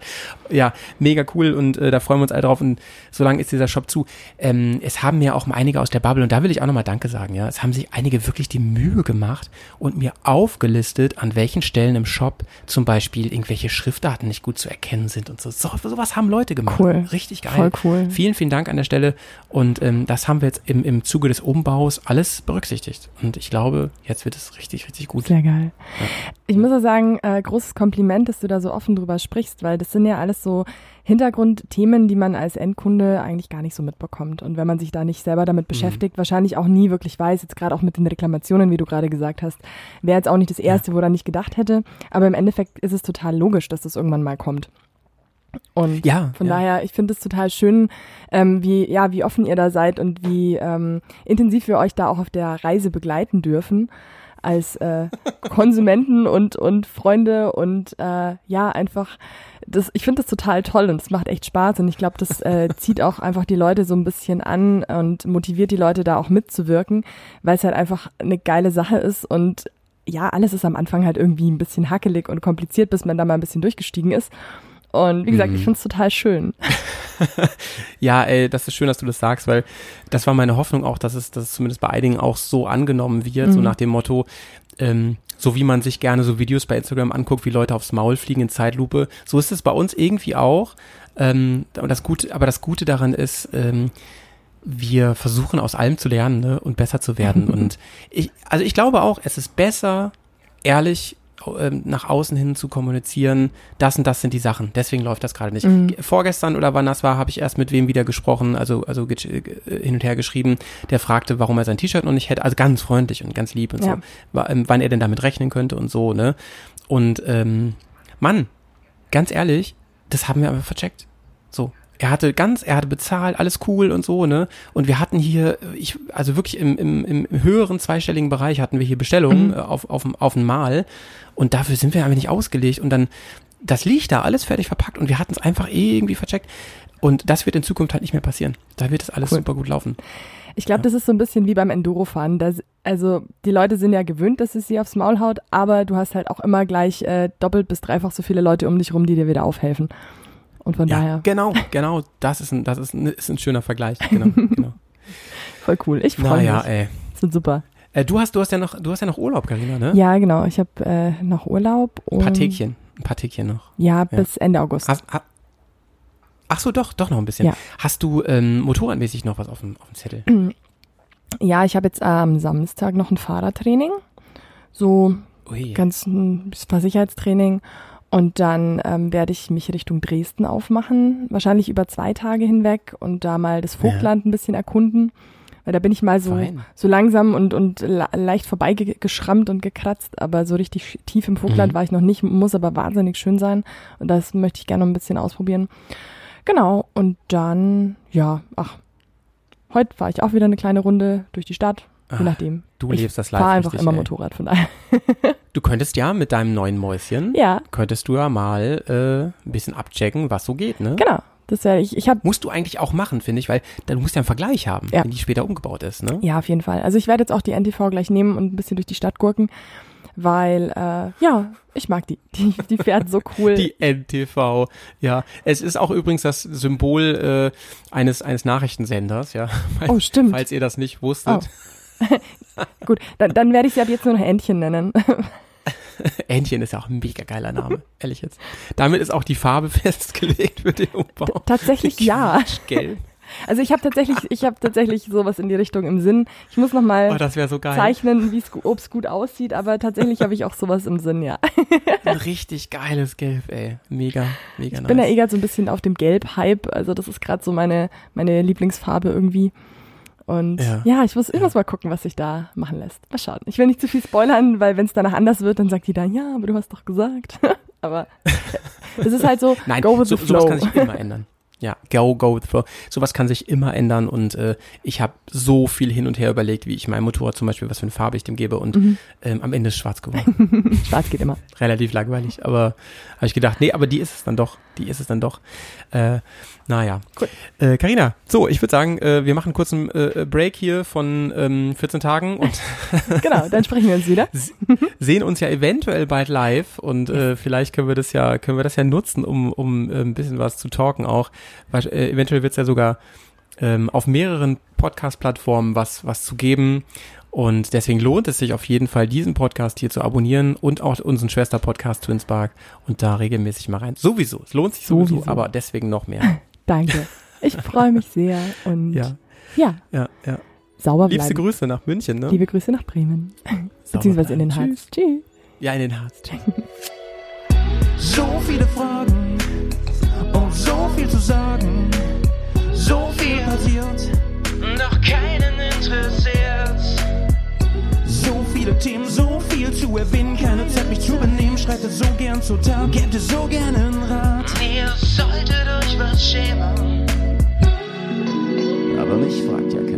Speaker 1: Ja, mega cool und äh, da freuen wir uns alle drauf und so lange ist dieser Shop zu. Ähm, es haben mir auch einige aus der Bubble und da will ich auch nochmal Danke sagen, ja. Es haben sich einige wirklich die Mühe gemacht und mir aufgelistet, an welchen Stellen im Shop zum Beispiel irgendwelche Schriftdaten nicht gut zu erkennen sind und so. So sowas haben Leute gemacht.
Speaker 3: Cool.
Speaker 1: Richtig geil.
Speaker 3: Voll cool.
Speaker 1: Vielen, vielen Dank an der Stelle und ähm, das haben wir jetzt im, im Zuge des Umbaus alles berücksichtigt und ich glaube, jetzt wird es richtig, richtig gut.
Speaker 3: Sehr geil. Ich muss auch sagen, äh, großes Kompliment, dass du da so offen drüber sprichst, weil das sind ja alles so Hintergrundthemen, die man als Endkunde eigentlich gar nicht so mitbekommt. Und wenn man sich da nicht selber damit beschäftigt, wahrscheinlich auch nie wirklich weiß, jetzt gerade auch mit den Reklamationen, wie du gerade gesagt hast, wäre jetzt auch nicht das Erste, woran ich gedacht hätte. Aber im Endeffekt ist es total logisch, dass das irgendwann mal kommt. Und
Speaker 1: Ja,
Speaker 3: von
Speaker 1: ja.
Speaker 3: daher, ich finde es total schön, ähm, wie, ja, wie offen ihr da seid und wie ähm, intensiv wir euch da auch auf der Reise begleiten dürfen als äh, Konsumenten und, und Freunde und äh, ja, einfach, das, ich finde das total toll und es macht echt Spaß und ich glaube, das äh, zieht auch einfach die Leute so ein bisschen an und motiviert die Leute da auch mitzuwirken, weil es halt einfach eine geile Sache ist und ja, alles ist am Anfang halt irgendwie ein bisschen hackelig und kompliziert, bis man da mal ein bisschen durchgestiegen ist. Und wie gesagt, ich finde es total schön.
Speaker 1: Ja, ey, das ist schön, dass du das sagst, weil das war meine Hoffnung auch, dass es, dass es zumindest bei einigen auch so angenommen wird, so
Speaker 3: Mhm.
Speaker 1: nach dem Motto, ähm, so wie man sich gerne so Videos bei Instagram anguckt, wie Leute aufs Maul fliegen in Zeitlupe, so ist es bei uns irgendwie auch. Ähm, das Gute, aber das Gute daran ist, ähm, wir versuchen aus allem zu lernen ne, und besser zu werden. und ich, also ich glaube auch, es ist besser, ehrlich nach außen hin zu kommunizieren, das und das sind die Sachen. Deswegen läuft das gerade nicht.
Speaker 3: Mhm.
Speaker 1: Ge- Vorgestern oder wann das war, habe ich erst mit wem wieder gesprochen, also, also äh, hin und her geschrieben, der fragte, warum er sein T-Shirt noch nicht hätte, also ganz freundlich und ganz lieb und
Speaker 3: Ja.
Speaker 1: so, ähm, wann er denn damit rechnen könnte und so, ne? Und ähm, Mann, ganz ehrlich, das haben wir aber vercheckt. So. Er hatte ganz, er hatte bezahlt, alles cool und so, ne? Und wir hatten hier, ich, also wirklich im, im, im höheren zweistelligen Bereich hatten wir hier Bestellungen
Speaker 3: Mhm.
Speaker 1: äh, auf, auf, auf ein Mal. Und dafür sind wir einfach nicht ausgelegt. Und dann, das liegt da, alles fertig verpackt und wir hatten es einfach irgendwie vercheckt. Und das wird in Zukunft halt nicht mehr passieren. Da wird es alles
Speaker 3: Cool.
Speaker 1: super gut laufen.
Speaker 3: Ich glaube, das ist so ein bisschen wie beim Endurofahren. Also die Leute sind ja gewöhnt, dass es sie aufs Maul haut, aber du hast halt auch immer gleich äh, doppelt bis dreifach so viele Leute um dich rum, die dir wieder aufhelfen. Und von
Speaker 1: Ja,
Speaker 3: daher
Speaker 1: genau, genau. Das ist ein, das ist ein, ist ein schöner Vergleich. Genau, genau.
Speaker 3: voll cool. Ich freue
Speaker 1: Naja,
Speaker 3: mich.
Speaker 1: ey.
Speaker 3: Wird super.
Speaker 1: Äh, du hast, du hast ja noch, du hast ja noch Urlaub, Karina, ne?
Speaker 3: Ja, genau. Ich habe äh, noch Urlaub.
Speaker 1: Ein paar
Speaker 3: und-
Speaker 1: Tägchen, ein paar Tägchen noch.
Speaker 3: Ja, bis Ende August.
Speaker 1: Hast, ha, ach so, doch, doch noch ein bisschen.
Speaker 3: Ja.
Speaker 1: Hast du ähm, motorradmäßig noch was auf dem, auf dem Zettel?
Speaker 3: Ja, ich habe jetzt am Samstag noch ein Fahrradtraining. So
Speaker 1: Ui.
Speaker 3: ganz ein Versicherheitstraining. Und dann ähm, werde ich mich Richtung Dresden aufmachen, wahrscheinlich über zwei Tage hinweg und da mal das Vogtland ein bisschen erkunden. Weil da bin ich mal so,
Speaker 1: Fein.
Speaker 3: so langsam und, und leicht vorbeigeschrammt und gekratzt, aber so richtig tief im Vogtland
Speaker 1: Mhm.
Speaker 3: war ich noch nicht, muss aber wahnsinnig schön sein. Und das möchte ich gerne noch ein bisschen ausprobieren. Genau, und dann, ja, ach, heute fahre ich auch wieder eine kleine Runde durch die Stadt, je nachdem.
Speaker 1: Du
Speaker 3: ich
Speaker 1: lebst das live
Speaker 3: fahre einfach
Speaker 1: richtig,
Speaker 3: immer
Speaker 1: ey.
Speaker 3: Motorrad, von daher.
Speaker 1: Du könntest ja mit deinem neuen Mäuschen,
Speaker 3: Ja,
Speaker 1: könntest du ja mal äh, ein bisschen abchecken, was so geht, ne?
Speaker 3: genau. Das werde ich, ich habe
Speaker 1: Musst du eigentlich auch machen, finde ich, weil dann musst du ja einen Vergleich haben,
Speaker 3: Ja.
Speaker 1: wenn die später umgebaut ist, ne?
Speaker 3: Ja, auf jeden Fall. Also ich werde jetzt auch die NTV gleich nehmen und ein bisschen durch die Stadt gurken, weil, äh, ja, ich mag die. Die, die fährt so cool.
Speaker 1: Die NTV, ja. Es ist auch übrigens das Symbol äh, eines, eines Nachrichtensenders, ja.
Speaker 3: oh, stimmt.
Speaker 1: Falls ihr das nicht wusstet.
Speaker 3: Gut, dann, dann werde ich sie ab jetzt nur noch Entchen nennen.
Speaker 1: Entchen ist ja auch ein mega geiler Name, ehrlich jetzt. Damit ist auch die Farbe festgelegt für den Umbau.
Speaker 3: Tatsächlich ja.
Speaker 1: Gelb.
Speaker 3: Also ich habe tatsächlich, ich habe tatsächlich sowas in die Richtung im Sinn. Ich muss noch mal
Speaker 1: Oh, so
Speaker 3: zeichnen, wie es ob es gut aussieht, aber tatsächlich habe ich auch sowas im Sinn, ja.
Speaker 1: Ein richtig geiles Gelb, ey. Mega, mega
Speaker 3: Ich
Speaker 1: nice.
Speaker 3: bin ja eh grad so ein bisschen auf dem Gelb-Hype, also das ist gerade so meine, meine Lieblingsfarbe irgendwie. Und
Speaker 1: Ja.
Speaker 3: ja, ich muss, ich muss mal gucken, was sich da machen lässt. Mal schauen. Ich will nicht zu viel spoilern, weil wenn es danach anders wird, dann sagt die dann, ja, aber du hast doch gesagt. aber es ist halt so,
Speaker 1: Nein,
Speaker 3: go with
Speaker 1: so,
Speaker 3: the
Speaker 1: sowas
Speaker 3: flow.
Speaker 1: kann sich immer ändern. Ja, go, go with the flow. Sowas kann sich immer ändern und äh, ich habe so viel hin und her überlegt, wie ich meinem Motorrad zum Beispiel, was für eine Farbe ich dem gebe und
Speaker 3: Mhm.
Speaker 1: ähm, am Ende ist schwarz geworden.
Speaker 3: Schwarz geht immer.
Speaker 1: Relativ langweilig, aber habe ich gedacht, nee, aber die ist es dann doch, die ist es dann doch. Äh, naja.
Speaker 3: Cool.
Speaker 1: Äh, Carina, so, ich würde sagen, äh, wir machen einen kurzen äh, Break hier von ähm, 14 Tagen und
Speaker 3: Genau, dann sprechen wir uns wieder.
Speaker 1: sehen uns ja eventuell bald live und äh, vielleicht können wir das ja können wir das ja nutzen, um um äh, ein bisschen was zu talken auch. Weil, äh, eventuell wird es ja sogar ähm, auf mehreren Podcast-Plattformen was was zu geben und deswegen lohnt es sich auf jeden Fall diesen Podcast hier zu abonnieren und auch unseren Schwester-Podcast Twinspark und da regelmäßig mal rein. Sowieso, es lohnt sich sowieso,
Speaker 3: Sowieso.
Speaker 1: aber deswegen noch mehr.
Speaker 3: Danke. Ich freue mich sehr und
Speaker 1: Ja,
Speaker 3: ja,
Speaker 1: ja, ja.
Speaker 3: sauber
Speaker 1: Liebste
Speaker 3: bleiben.
Speaker 1: Grüße nach München, ne?
Speaker 3: Liebe Grüße nach Bremen.
Speaker 1: Sauber
Speaker 3: Beziehungsweise in den. Harz. Tschüss.
Speaker 1: Ja, in den Harz.
Speaker 2: So viele Fragen und so viel zu sagen. So viel passiert, doch keinen interessiert. So viele Themen, so viel zu erwähnen. Keine Zeit, mich zu benehmen. Schreitet so gern Tat, gebt ihr so gerne einen Rat. Ihr solltet euch was schämen.
Speaker 4: Aber mich fragt ja keiner.